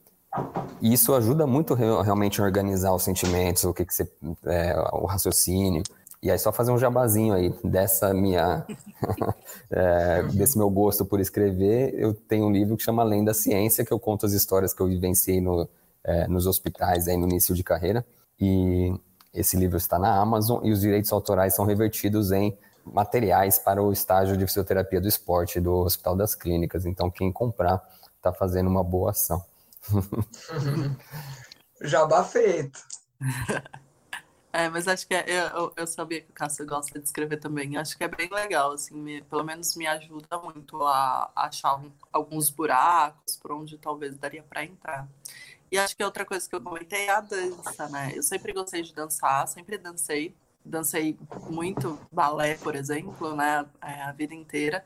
isso ajuda muito realmente a organizar os sentimentos, o que, que você. É, o raciocínio. E aí, só fazer um jabazinho aí dessa minha. é, desse meu gosto por escrever, eu tenho um livro que chama Além da Ciência, que eu conto as histórias que eu vivenciei no, é, nos hospitais aí no início de carreira. E esse livro está na Amazon e os direitos autorais são revertidos em materiais para o estágio de fisioterapia do esporte do Hospital das Clínicas. Então, quem comprar está fazendo uma boa ação. Jabá feito. É, mas acho que é, eu, eu sabia que o Cássio gosta de escrever também. Acho que é bem legal, assim, me, pelo menos me ajuda muito a, a achar um, alguns buracos por onde talvez daria para entrar. E acho que outra coisa que eu comentei é a dança, né? Eu sempre gostei de dançar, sempre dancei. Dancei muito balé, por exemplo, né? É, a vida inteira.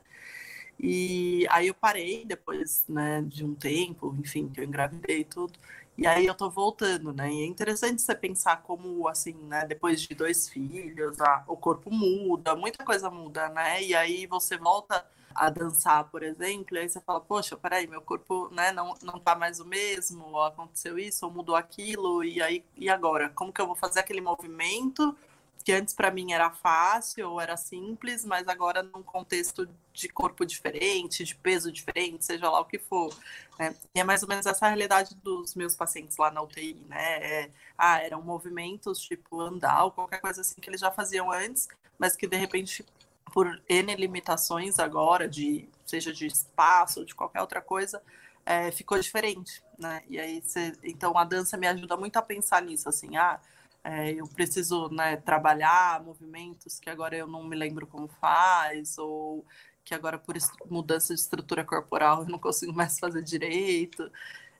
E aí eu parei depois, né, de um tempo, enfim, que eu engravidei e tudo. E aí eu tô voltando, né? E é interessante você pensar como, assim, né, depois de dois filhos, a, o corpo muda, muita coisa muda, né? E aí você volta a dançar, por exemplo, e aí você fala, poxa, peraí, meu corpo, né, não, não tá mais o mesmo, ou aconteceu isso, ou mudou aquilo, e aí, e agora? Como que eu vou fazer aquele movimento que antes para mim era fácil ou era simples, mas agora num contexto de corpo diferente, de peso diferente, seja lá o que for. Né? E é mais ou menos essa realidade dos meus pacientes lá na UTI, né? É, ah, eram movimentos tipo andar ou qualquer coisa assim que eles já faziam antes, mas que de repente por N limitações agora, de seja de espaço, ou de qualquer outra coisa, é, ficou diferente, né? E aí, cê, então a dança me ajuda muito a pensar nisso, assim, ah, é, eu preciso né, trabalhar movimentos que agora eu não me lembro como faz, ou que agora por mudança de estrutura corporal eu não consigo mais fazer direito.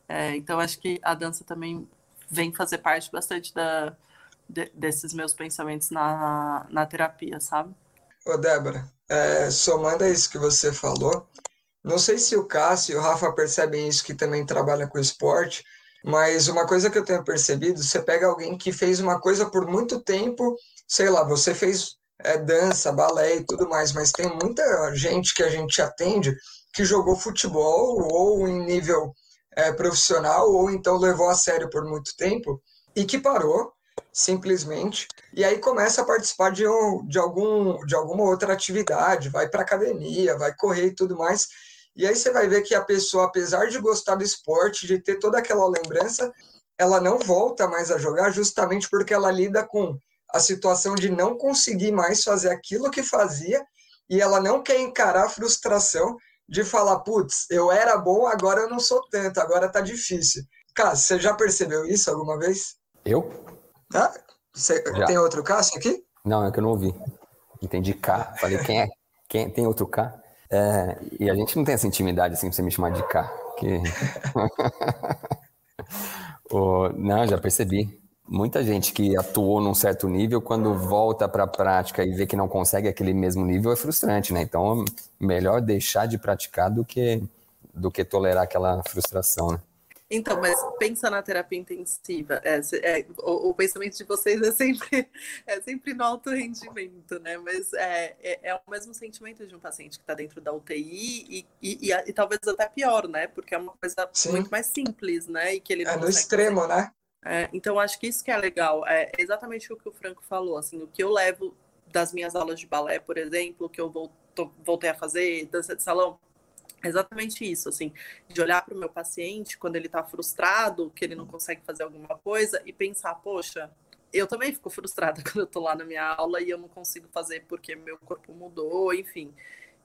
É, então acho que a dança também vem fazer parte bastante da, de, desses meus pensamentos na, na terapia, sabe? Ô, Débora, é, somando a isso que você falou, não sei se o Cássio e o Rafa percebem isso que também trabalha com esporte, mas uma coisa que eu tenho percebido, você pega alguém que fez uma coisa por muito tempo, sei lá, você fez é, dança, balé e tudo mais, mas tem muita gente que a gente atende que jogou futebol ou em nível é, profissional ou então levou a sério por muito tempo e que parou simplesmente e aí começa a participar de, um, de, algum, de alguma outra atividade, vai para academia, vai correr e tudo mais. E aí você vai ver que a pessoa, apesar de gostar do esporte, de ter toda aquela lembrança, ela não volta mais a jogar justamente porque ela lida com a situação de não conseguir mais fazer aquilo que fazia e ela não quer encarar a frustração de falar, putz, eu era bom, agora eu não sou tanto, agora tá difícil. Cara, você já percebeu isso alguma vez? Eu? Ah, você, tem outro Cássio aqui? Não, é que eu não ouvi. Entendi K. Falei, quem é? Quem tem outro K? É, e a gente não tem essa intimidade assim pra você me chamar de K. Que... oh, não, já percebi. Muita gente que atuou num certo nível, quando volta para a prática e vê que não consegue aquele mesmo nível, é frustrante, né? Então, melhor deixar de praticar do que, do que tolerar aquela frustração, né? Então, mas pensa na terapia intensiva. É, é, o, o, pensamento de vocês é sempre, é sempre no alto rendimento, né? Mas é, é, é o mesmo sentimento de um paciente que está dentro da UTI e, e, e, e, talvez até pior, né? Porque é uma coisa Sim. muito mais simples, né? E que ele é no extremo, fazer. né? É, então, acho que isso que é legal. É exatamente o que o Franco falou. Assim, o que eu levo das minhas aulas de balé, por exemplo, que eu voltei a fazer, dança de salão, exatamente isso, assim, de olhar para o meu paciente quando ele está frustrado, que ele não consegue fazer alguma coisa e pensar, poxa, eu também fico frustrada quando eu estou lá na minha aula e eu não consigo fazer porque meu corpo mudou, enfim.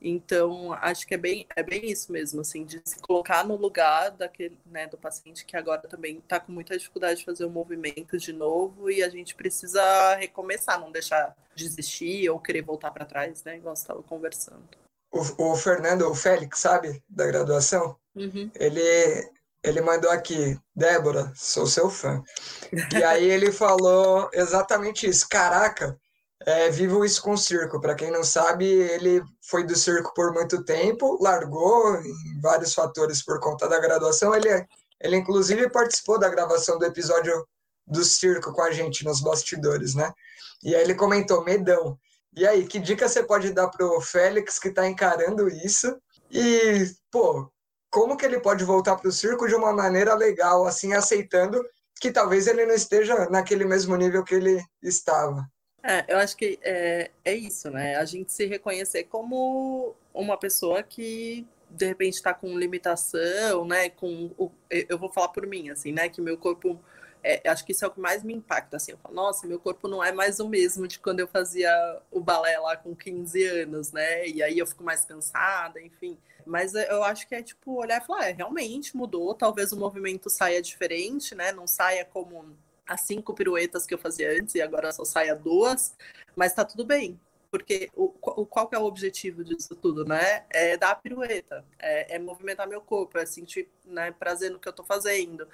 Então, acho que é bem, é bem isso mesmo, assim, de se colocar no lugar daquele, né, do paciente que agora também está com muita dificuldade de fazer o movimento de novo e a gente precisa recomeçar, não deixar desistir ou querer voltar para trás, né, igual você estava conversando o, o Fernando, o Félix, sabe, da graduação, uhum. ele, ele mandou aqui, Débora, sou seu fã. E aí ele falou exatamente isso. Caraca, é, vivo isso com o circo. Para quem não sabe, ele foi do circo por muito tempo, largou em vários fatores por conta da graduação. Ele, ele inclusive participou da gravação do episódio do circo com a gente nos bastidores, né? E aí ele comentou medão. E aí, que dica você pode dar pro Félix que está encarando isso? E, pô, como que ele pode voltar para o circo de uma maneira legal, assim, aceitando que talvez ele não esteja naquele mesmo nível que ele estava? É, eu acho que é, é isso, né? A gente se reconhecer como uma pessoa que de repente está com limitação, né? Com o, eu vou falar por mim, assim, né? Que meu corpo é, acho que isso é o que mais me impacta, assim, eu falo, nossa, meu corpo não é mais o mesmo de quando eu fazia o balé lá com 15 anos, né, e aí eu fico mais cansada, enfim, mas eu acho que é tipo olhar e falar, é, realmente mudou, talvez o movimento saia diferente, né, não saia como as cinco piruetas que eu fazia antes e agora só saia duas, mas tá tudo bem, porque o, o, qual que é o objetivo disso tudo, né? É dar a pirueta, é, é, movimentar meu corpo, é sentir né, prazer no que eu tô fazendo.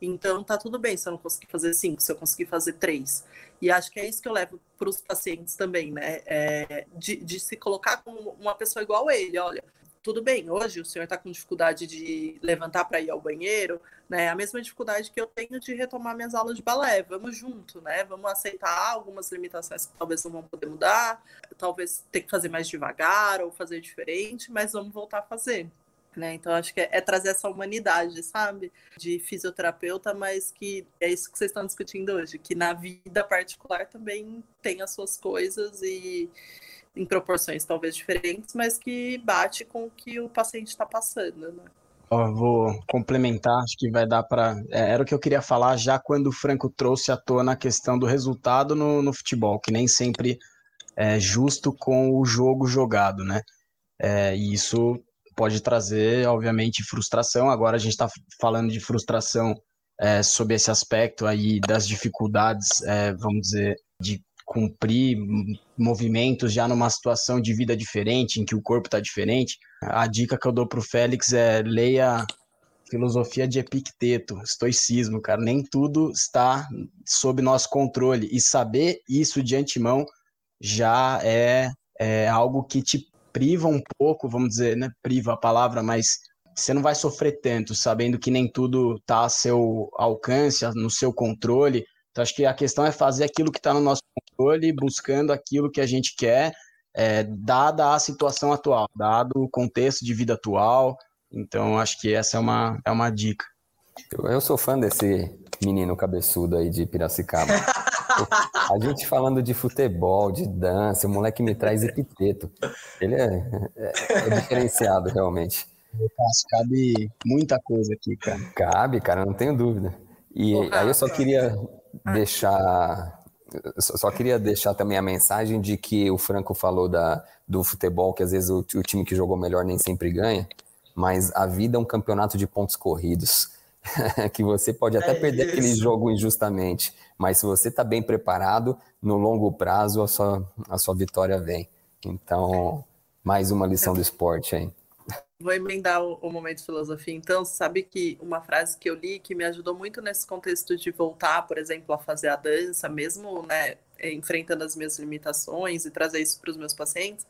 Então tá tudo bem se eu não conseguir fazer cinco, se eu conseguir fazer três. E acho que é isso que eu levo para os pacientes também, né? É, de, de se colocar como uma pessoa igual ele, olha, tudo bem, hoje o senhor está com dificuldade de levantar para ir ao banheiro, né? A mesma dificuldade que eu tenho de retomar minhas aulas de balé. Vamos junto, né? Vamos aceitar algumas limitações que talvez não vão poder mudar, talvez ter que fazer mais devagar ou fazer diferente, mas vamos voltar a fazer. Né? Então, acho que é, é, trazer essa humanidade, sabe? De fisioterapeuta, mas que é isso que vocês estão discutindo hoje, que na vida particular também tem as suas coisas e, em proporções talvez diferentes, mas que bate com o que o paciente está passando, né? Ó, vou complementar, acho que vai dar para. É, era o que eu queria falar já quando o Franco trouxe à tona a questão do resultado no, no futebol, que nem sempre é, justo com o jogo jogado, né? É, e isso pode trazer, obviamente, frustração. Agora a gente está falando de frustração é, sob esse aspecto aí das dificuldades, é, vamos dizer, de cumprir movimentos já numa situação de vida diferente, em que o corpo está diferente. A dica que eu dou para o Félix é leia filosofia de Epicteto, estoicismo, cara. Nem tudo está sob nosso controle. E saber isso de antemão já é, é algo que te priva um pouco, vamos dizer, né? Priva a palavra, mas você não vai sofrer tanto, sabendo que nem tudo está a seu alcance, no seu controle. Então, acho que a questão é fazer aquilo que está no nosso controle, buscando aquilo que a gente quer, é, dada a situação atual, dado o contexto de vida atual. Então, acho que essa é uma, é uma dica. Eu sou fã desse menino cabeçudo aí de Piracicaba. A gente falando de futebol, de dança, o moleque me traz epiteto. Ele é, é, é diferenciado, realmente. Cabe muita coisa aqui, cara. Cabe, cara, não tenho dúvida. E aí eu só queria deixar. Só queria deixar também a mensagem de que o Franco falou da, do futebol, que às vezes o, o time que jogou melhor nem sempre ganha, mas a vida é um campeonato de pontos corridos. que você pode até é perder isso. aquele jogo injustamente, mas se você está bem preparado, no longo prazo a sua, a sua vitória vem. Então, mais uma lição do esporte aí. Vou emendar o, o, momento de filosofia. Então, sabe que uma frase que eu li que me ajudou muito nesse contexto de voltar, por exemplo, a fazer a dança, mesmo né, enfrentando as minhas limitações e trazer isso para os meus pacientes,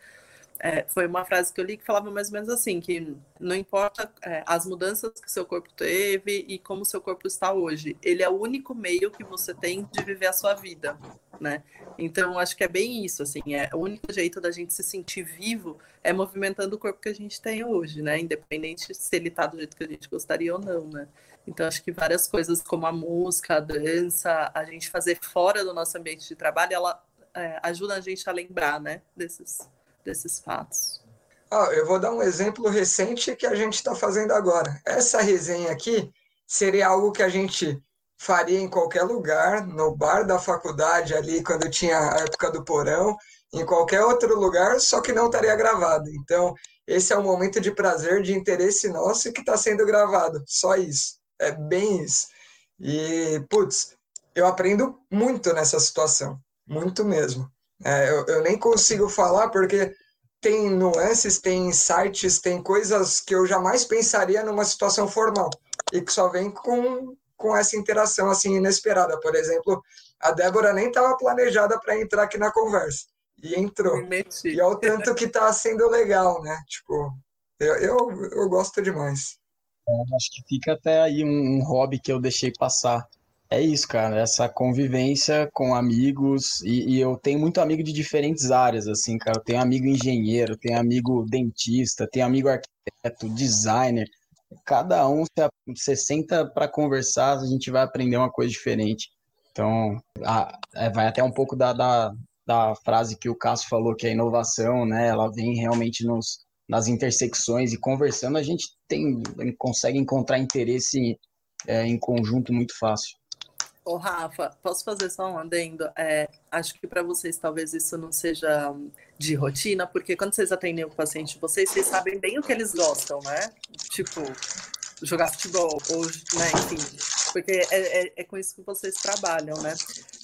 é, foi uma frase que eu li que falava mais ou menos assim, que não importa é, as mudanças que seu corpo teve e como seu corpo está hoje, ele é o único meio que você tem de viver a sua vida, né? Então, acho que é bem isso, assim, é o único jeito da gente se sentir vivo é movimentando o corpo que a gente tem hoje, né? Independente se ele está do jeito que a gente gostaria ou não, né? Então, acho que várias coisas como a música, a dança, a gente fazer fora do nosso ambiente de trabalho, ela é, ajuda a gente a lembrar, né, desses desses fatos? Ah, eu vou dar um exemplo recente que a gente está fazendo agora. Essa resenha aqui seria algo que a gente faria em qualquer lugar, no bar da faculdade ali, quando tinha a época do porão, em qualquer outro lugar, só que não estaria gravado. Então, esse é um momento de prazer, de interesse nosso que está sendo gravado. Só isso. É bem isso. E, putz, eu aprendo muito nessa situação. Muito mesmo. É, eu, eu nem consigo falar porque tem nuances, tem insights, tem coisas que eu jamais pensaria numa situação formal e que só vem com, com essa interação assim inesperada. Por exemplo, a Débora nem estava planejada para entrar aqui na conversa e entrou. E é o tanto que está sendo legal, né? Tipo, eu, eu, eu gosto demais. É, acho que fica até aí um, um hobby que eu deixei passar é isso, cara, essa convivência com amigos, e, e, eu tenho muito amigo de diferentes áreas, assim, cara, eu tenho amigo engenheiro, tenho amigo dentista, tenho amigo arquiteto, designer, cada um você senta para conversar, a gente vai aprender uma coisa diferente. Então, a, é, vai até um pouco da, da, da frase que o Cássio falou, que a inovação, né, ela vem realmente nos, nas intersecções, e conversando a gente tem, consegue encontrar interesse é, em conjunto muito fácil. Ô, Rafa, posso fazer só um adendo? É, acho que para vocês talvez isso não seja de rotina, porque quando vocês atendem o paciente vocês, vocês sabem bem o que eles gostam, né? Tipo, jogar futebol, ou, né, enfim, porque é, é, é com isso que vocês trabalham, né?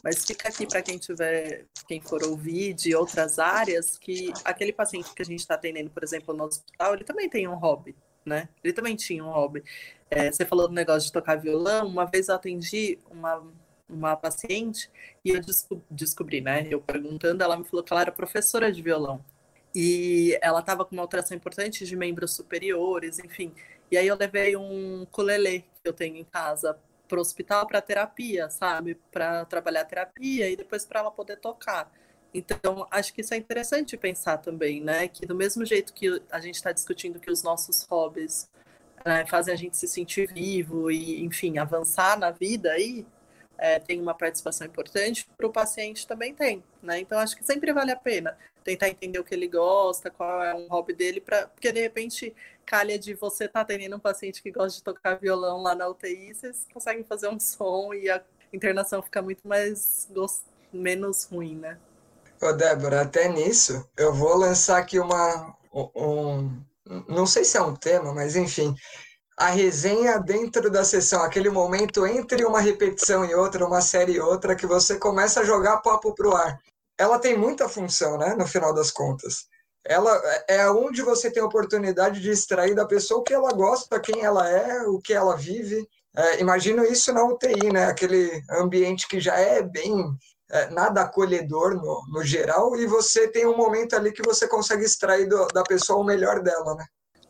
Mas fica aqui para quem tiver, quem for ouvir de outras áreas, que aquele paciente que a gente está atendendo, por exemplo, no hospital, ele também tem um hobby, né? Ele também tinha um hobby. É, você falou do negócio de tocar violão. Uma vez eu atendi uma, uma paciente e eu descobri, descobri, né? Eu perguntando, ela me falou que ela era professora de violão. E ela estava com uma alteração importante de membros superiores, enfim. E aí eu levei um ukulele que eu tenho em casa para o hospital para terapia, sabe? Para trabalhar terapia e depois para ela poder tocar. Então, acho que isso é interessante pensar também, né? Que do mesmo jeito que a gente está discutindo que os nossos hobbies né, fazem a gente se sentir vivo e, enfim, avançar na vida aí, é, tem uma participação importante, para o paciente também tem, né? Então, acho que sempre vale a pena tentar entender o que ele gosta, qual é um hobby dele, pra, porque de repente calha de você estar tá atendendo um paciente que gosta de tocar violão lá na UTI, vocês conseguem fazer um som e a internação fica muito mais menos ruim, né? Ô, Débora, até nisso, eu vou lançar aqui uma. Um, não sei se é um tema, mas enfim. A resenha dentro da sessão, aquele momento entre uma repetição e outra, uma série e outra, que você começa a jogar papo pro ar. Ela tem muita função, né? No final das contas. Ela é onde você tem a oportunidade de extrair da pessoa o que ela gosta, quem ela é, o que ela vive. É, imagino isso na UTI, né? Aquele ambiente que já é bem é, nada acolhedor no, no geral, e você tem um momento ali que você consegue extrair do, da pessoa o melhor dela, né?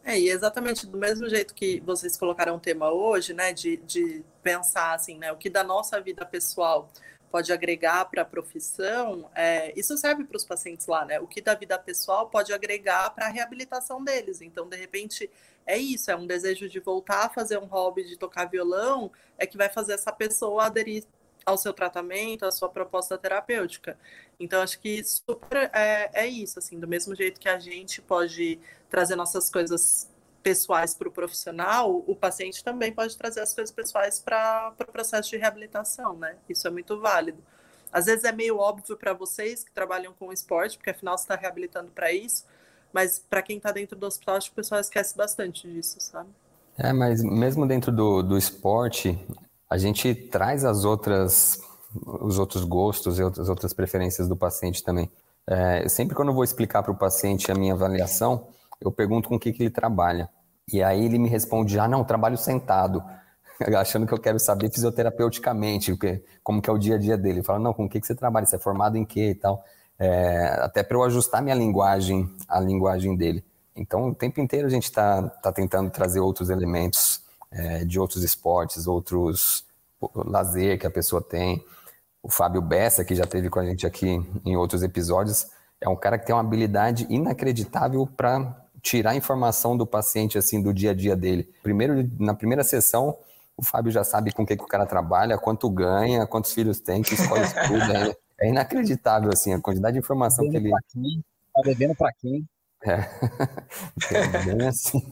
É, e exatamente do mesmo jeito que vocês colocaram o tema hoje, né, de, de pensar assim, né, o que da nossa vida pessoal pode agregar para a profissão, é, isso serve para os pacientes lá, né? O que da vida pessoal pode agregar para a reabilitação deles. Então, de repente, é isso, é um desejo de voltar a fazer um hobby de tocar violão, é que vai fazer essa pessoa aderir ao seu tratamento, à sua proposta terapêutica. Então, acho que super é, é isso, assim, do mesmo jeito que a gente pode trazer nossas coisas pessoais para o profissional, o paciente também pode trazer as coisas pessoais para o pro processo de reabilitação, né? Isso é muito válido. Às vezes é meio óbvio para vocês que trabalham com esporte, porque afinal você está reabilitando para isso, mas para quem está dentro do hospital, acho que o pessoal esquece bastante disso, sabe? É, mas mesmo dentro do, do esporte, a gente traz as outras, os outros gostos e as outras preferências do paciente também. É, sempre quando eu vou explicar para o paciente a minha avaliação, eu pergunto com o que, que ele trabalha. E aí ele me responde, ah, não, trabalho sentado, achando que eu quero saber fisioterapeuticamente, como que é o dia a dia dele. Ele fala, não, com o que, que você trabalha? Você é formado em quê e tal? É, até para eu ajustar minha linguagem à linguagem dele. Então, o tempo inteiro a gente está tá tentando trazer outros elementos é, de outros esportes, outros lazer que a pessoa tem. O Fábio Bessa, que já teve com a gente aqui em outros episódios, é um cara que tem uma habilidade inacreditável para tirar informação do paciente assim do dia a dia dele. Primeiro, na primeira sessão, o Fábio já sabe com que, que o cara trabalha, quanto ganha, quantos filhos tem, que escola estuda. É, é inacreditável assim a quantidade de informação que ele. Quem? Tá devendo para quem? É. é bem assim.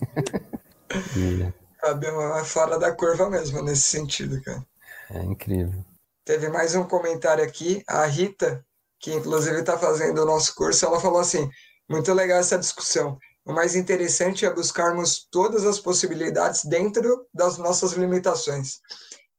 e... Fábio é fora da curva mesmo nesse sentido, cara. É incrível. Teve mais um comentário aqui, a Rita, que inclusive está fazendo o nosso curso, ela falou assim: muito legal essa discussão. O mais interessante é buscarmos todas as possibilidades dentro das nossas limitações.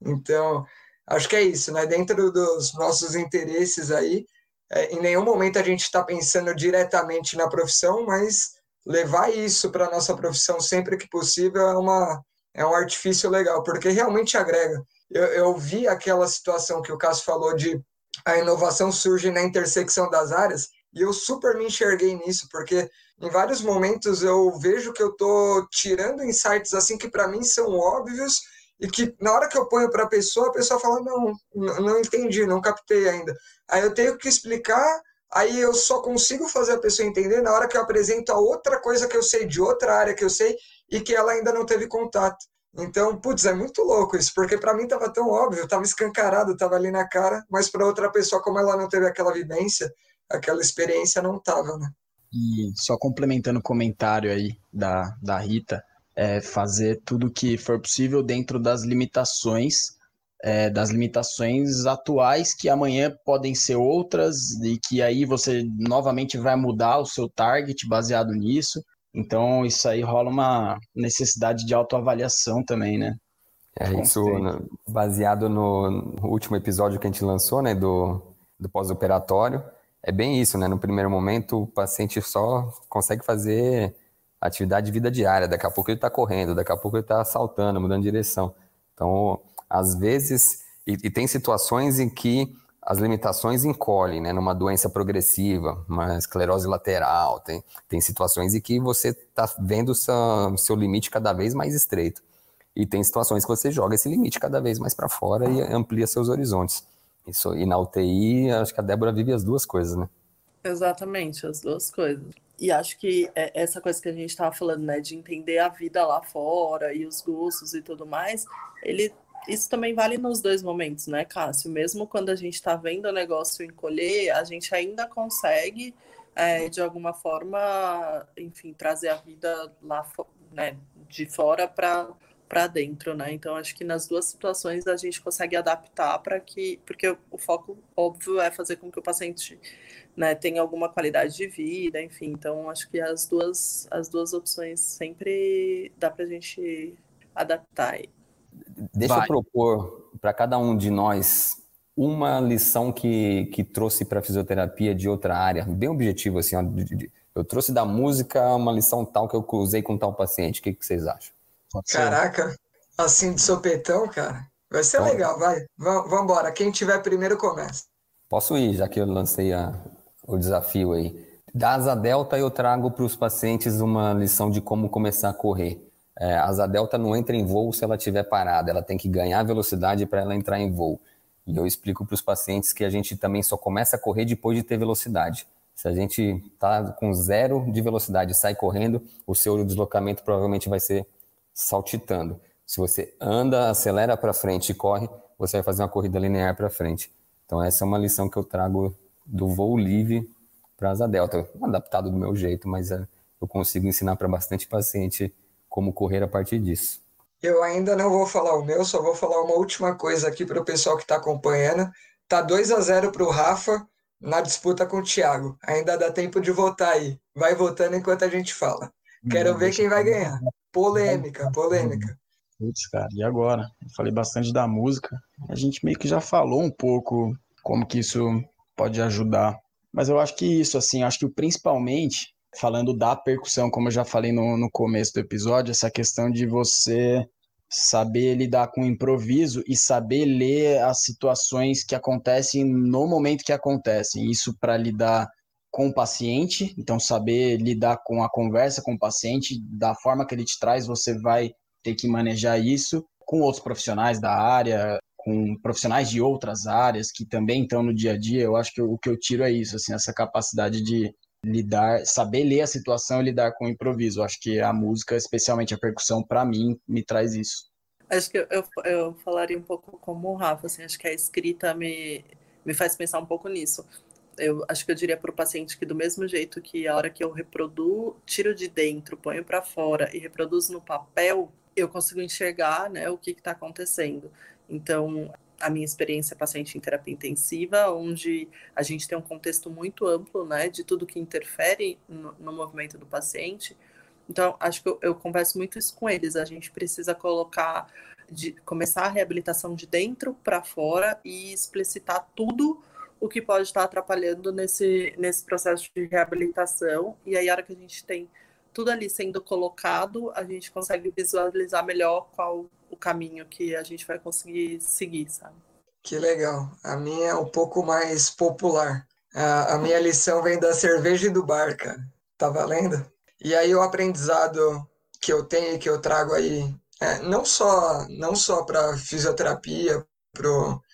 Então, acho que é isso, né? Dentro dos nossos interesses aí, é, em nenhum momento a gente está pensando diretamente na profissão, mas levar isso para a nossa profissão sempre que possível é uma, é um artifício legal, porque realmente agrega. Eu, eu vi aquela situação que o Cássio falou de a inovação surge na intersecção das áreas, e eu super me enxerguei nisso, porque em vários momentos eu vejo que eu estou tirando insights assim que para mim são óbvios e que na hora que eu ponho para a pessoa, a pessoa fala: não, não entendi, não captei ainda. Aí eu tenho que explicar, aí eu só consigo fazer a pessoa entender na hora que eu apresento a outra coisa que eu sei, de outra área que eu sei, e que ela ainda não teve contato. Então, putz, é muito louco isso, porque para mim estava tão óbvio, estava escancarado, estava ali na cara, mas para outra pessoa, como ela não teve aquela vivência, aquela experiência, não estava, né? E só complementando o comentário aí da, da Rita, é fazer tudo que for possível dentro das limitações, é, das limitações atuais, que amanhã podem ser outras, e que aí você novamente vai mudar o seu target baseado nisso. Então, isso aí rola uma necessidade de autoavaliação também, né? É isso, baseado no último episódio que a gente lançou, né, do, do pós-operatório, é bem isso, né? No primeiro momento, o paciente só consegue fazer atividade de vida diária, daqui a pouco ele está correndo, daqui a pouco ele está saltando, mudando de direção. Então, às vezes, e, e tem situações em que as limitações encolhem, né? Numa doença progressiva, uma esclerose lateral, tem, tem situações em que você está vendo seu, seu limite cada vez mais estreito. E tem situações que você joga esse limite cada vez mais para fora e amplia seus horizontes. Isso, e na UTI, acho que a Débora vive as duas coisas, né? Exatamente, as duas coisas. E acho que é essa coisa que a gente estava falando, né, de entender a vida lá fora e os gostos e tudo mais, ele isso também vale nos dois momentos, né, Cássio? Mesmo quando a gente está vendo o negócio encolher, a gente ainda consegue, é, de alguma forma, enfim, trazer a vida lá né, de fora para dentro, né? Então acho que nas duas situações a gente consegue adaptar para que, porque o foco óbvio é fazer com que o paciente né, tenha alguma qualidade de vida, enfim. Então acho que as duas as duas opções sempre dá para a gente adaptar. Deixa Vai. eu propor para cada um de nós uma lição que, que trouxe para a fisioterapia de outra área, bem objetivo assim, ó, de, de, eu trouxe da música uma lição tal que eu usei com tal paciente. O que, que vocês acham? Caraca, assim de sopetão, cara. Vai ser Bom, legal, vai. Vamos embora. Quem tiver primeiro começa. Posso ir, já que eu lancei a, o desafio aí. Da asa delta eu trago para os pacientes uma lição de como começar a correr. É, a asa delta não entra em voo se ela estiver parada, ela tem que ganhar velocidade para ela entrar em voo. E eu explico para os pacientes que a gente também só começa a correr depois de ter velocidade. Se a gente está com zero de velocidade e sai correndo, o seu deslocamento provavelmente vai ser saltitando. Se você anda, acelera para frente e corre, você vai fazer uma corrida linear para frente. Então essa é uma lição que eu trago do voo livre para asa delta, adaptado do meu jeito, mas é, eu consigo ensinar para bastante paciente como correr a partir disso. Eu ainda não vou falar o meu, só vou falar uma última coisa aqui para o pessoal que está acompanhando. Tá 2 a 0 para o Rafa na disputa com o Thiago. Ainda dá tempo de votar aí. Vai votando enquanto a gente fala. Quero ver quem vai ganhar. Polêmica, polêmica. Putz, cara, e agora? Eu falei bastante da música. A gente meio que já falou um pouco como que isso pode ajudar. Mas eu acho que isso, assim, acho que principalmente, falando da percussão, como eu já falei no, no começo do episódio, essa questão de você saber lidar com o improviso e saber ler as situações que acontecem no momento que acontecem. Isso para lidar com o paciente, então saber lidar com a conversa com o paciente, da forma que ele te traz, você vai ter que manejar isso com outros profissionais da área, com profissionais de outras áreas que também estão no dia a dia. Eu acho que o que eu tiro é isso, assim, essa capacidade de lidar, saber ler a situação e lidar com o improviso. Acho que a música, especialmente a percussão, para mim, me traz isso. Acho que eu, eu, eu, falaria um pouco como o Rafa, assim, acho que a escrita me, me faz pensar um pouco nisso eu acho que eu diria para o paciente que do mesmo jeito que a hora que eu reproduzo, tiro de dentro, ponho para fora e reproduzo no papel, eu consigo enxergar né, o que está acontecendo. Então, a minha experiência paciente em terapia intensiva, onde a gente tem um contexto muito amplo né, de tudo que interfere no, no movimento do paciente. Então, acho que eu, eu, converso muito isso com eles. A gente precisa colocar, de, começar a reabilitação de dentro para fora e explicitar tudo o que pode estar atrapalhando nesse, nesse processo de reabilitação. E aí, a hora que a gente tem tudo ali sendo colocado, a gente consegue visualizar melhor qual o caminho que a gente vai conseguir seguir, sabe? Que legal. A minha é um pouco mais popular. A, a minha lição vem da cerveja e do bar, cara. Tá valendo? E aí o aprendizado que eu tenho e que eu trago aí, é, não só não só para fisioterapia,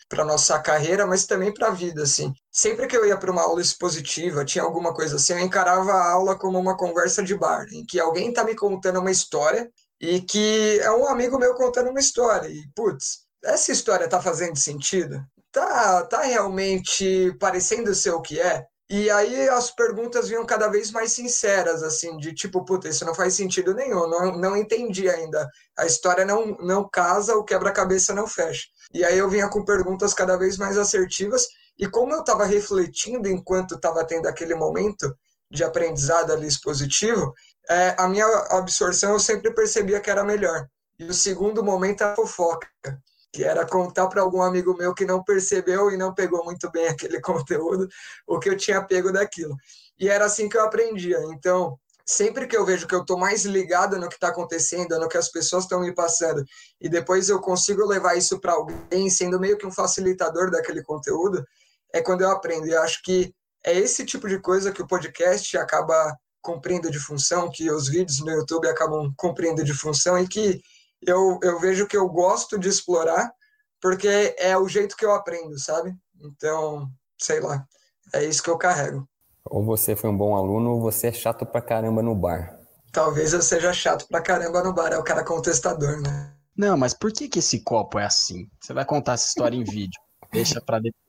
para nossa carreira, mas também para a vida, assim. Sempre que eu ia para uma aula expositiva, tinha alguma coisa assim, eu encarava a aula como uma conversa de bar, em que alguém está me contando uma história e que é um amigo meu contando uma história. E, putz, essa história tá fazendo sentido? Tá, tá realmente parecendo ser o que é? E aí as perguntas vinham cada vez mais sinceras, assim, de tipo, puta, isso não faz sentido nenhum, não, não entendi ainda. A história não, não casa, o quebra-cabeça não fecha. E aí eu vinha com perguntas cada vez mais assertivas, e como eu estava refletindo enquanto estava tendo aquele momento de aprendizado ali expositivo, é, a minha absorção eu sempre percebia que era melhor. E o segundo momento a fofoca que era contar para algum amigo meu que não percebeu e não pegou muito bem aquele conteúdo, o que eu tinha pego daquilo. E era assim que eu aprendia. Então, sempre que eu vejo que eu estou mais ligado no que está acontecendo, no que as pessoas estão me passando, e depois eu consigo levar isso para alguém, sendo meio que um facilitador daquele conteúdo, é quando eu aprendo. E eu acho que é esse tipo de coisa que o podcast acaba cumprindo de função, que os vídeos no YouTube acabam cumprindo de função, e que eu, eu vejo que eu gosto de explorar, porque é o jeito que eu aprendo, sabe? Então, sei lá, é isso que eu carrego. Ou você foi um bom aluno, ou você é chato pra caramba no bar. Talvez eu seja chato pra caramba no bar, é o cara contestador, né? Não, mas por que, que esse copo é assim? Você vai contar essa história em vídeo, deixa para depois.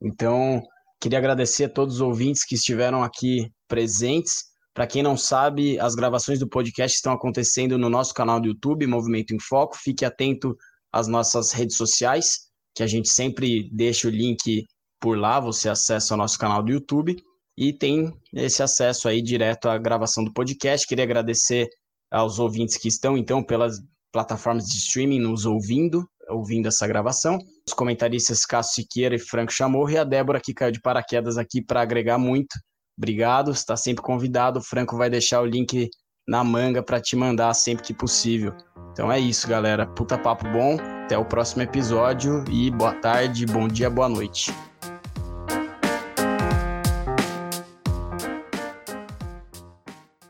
Então, queria agradecer a todos os ouvintes que estiveram aqui presentes Para quem não sabe, as gravações do podcast estão acontecendo no nosso canal do YouTube, Movimento em Foco. Fique atento às nossas redes sociais, que a gente sempre deixa o link por lá, você acessa o nosso canal do YouTube e tem esse acesso aí direto à gravação do podcast. Queria agradecer aos ouvintes que estão, então, pelas plataformas de streaming nos ouvindo, ouvindo essa gravação. Os comentaristas Cássio Siqueira e Franco Chamorro e a Débora que caiu de paraquedas aqui para agregar muito. Obrigado, está sempre convidado. O Franco vai deixar o link na manga para te mandar sempre que possível. Então é isso, galera. Puta papo bom. Até o próximo episódio e boa tarde, bom dia, boa noite.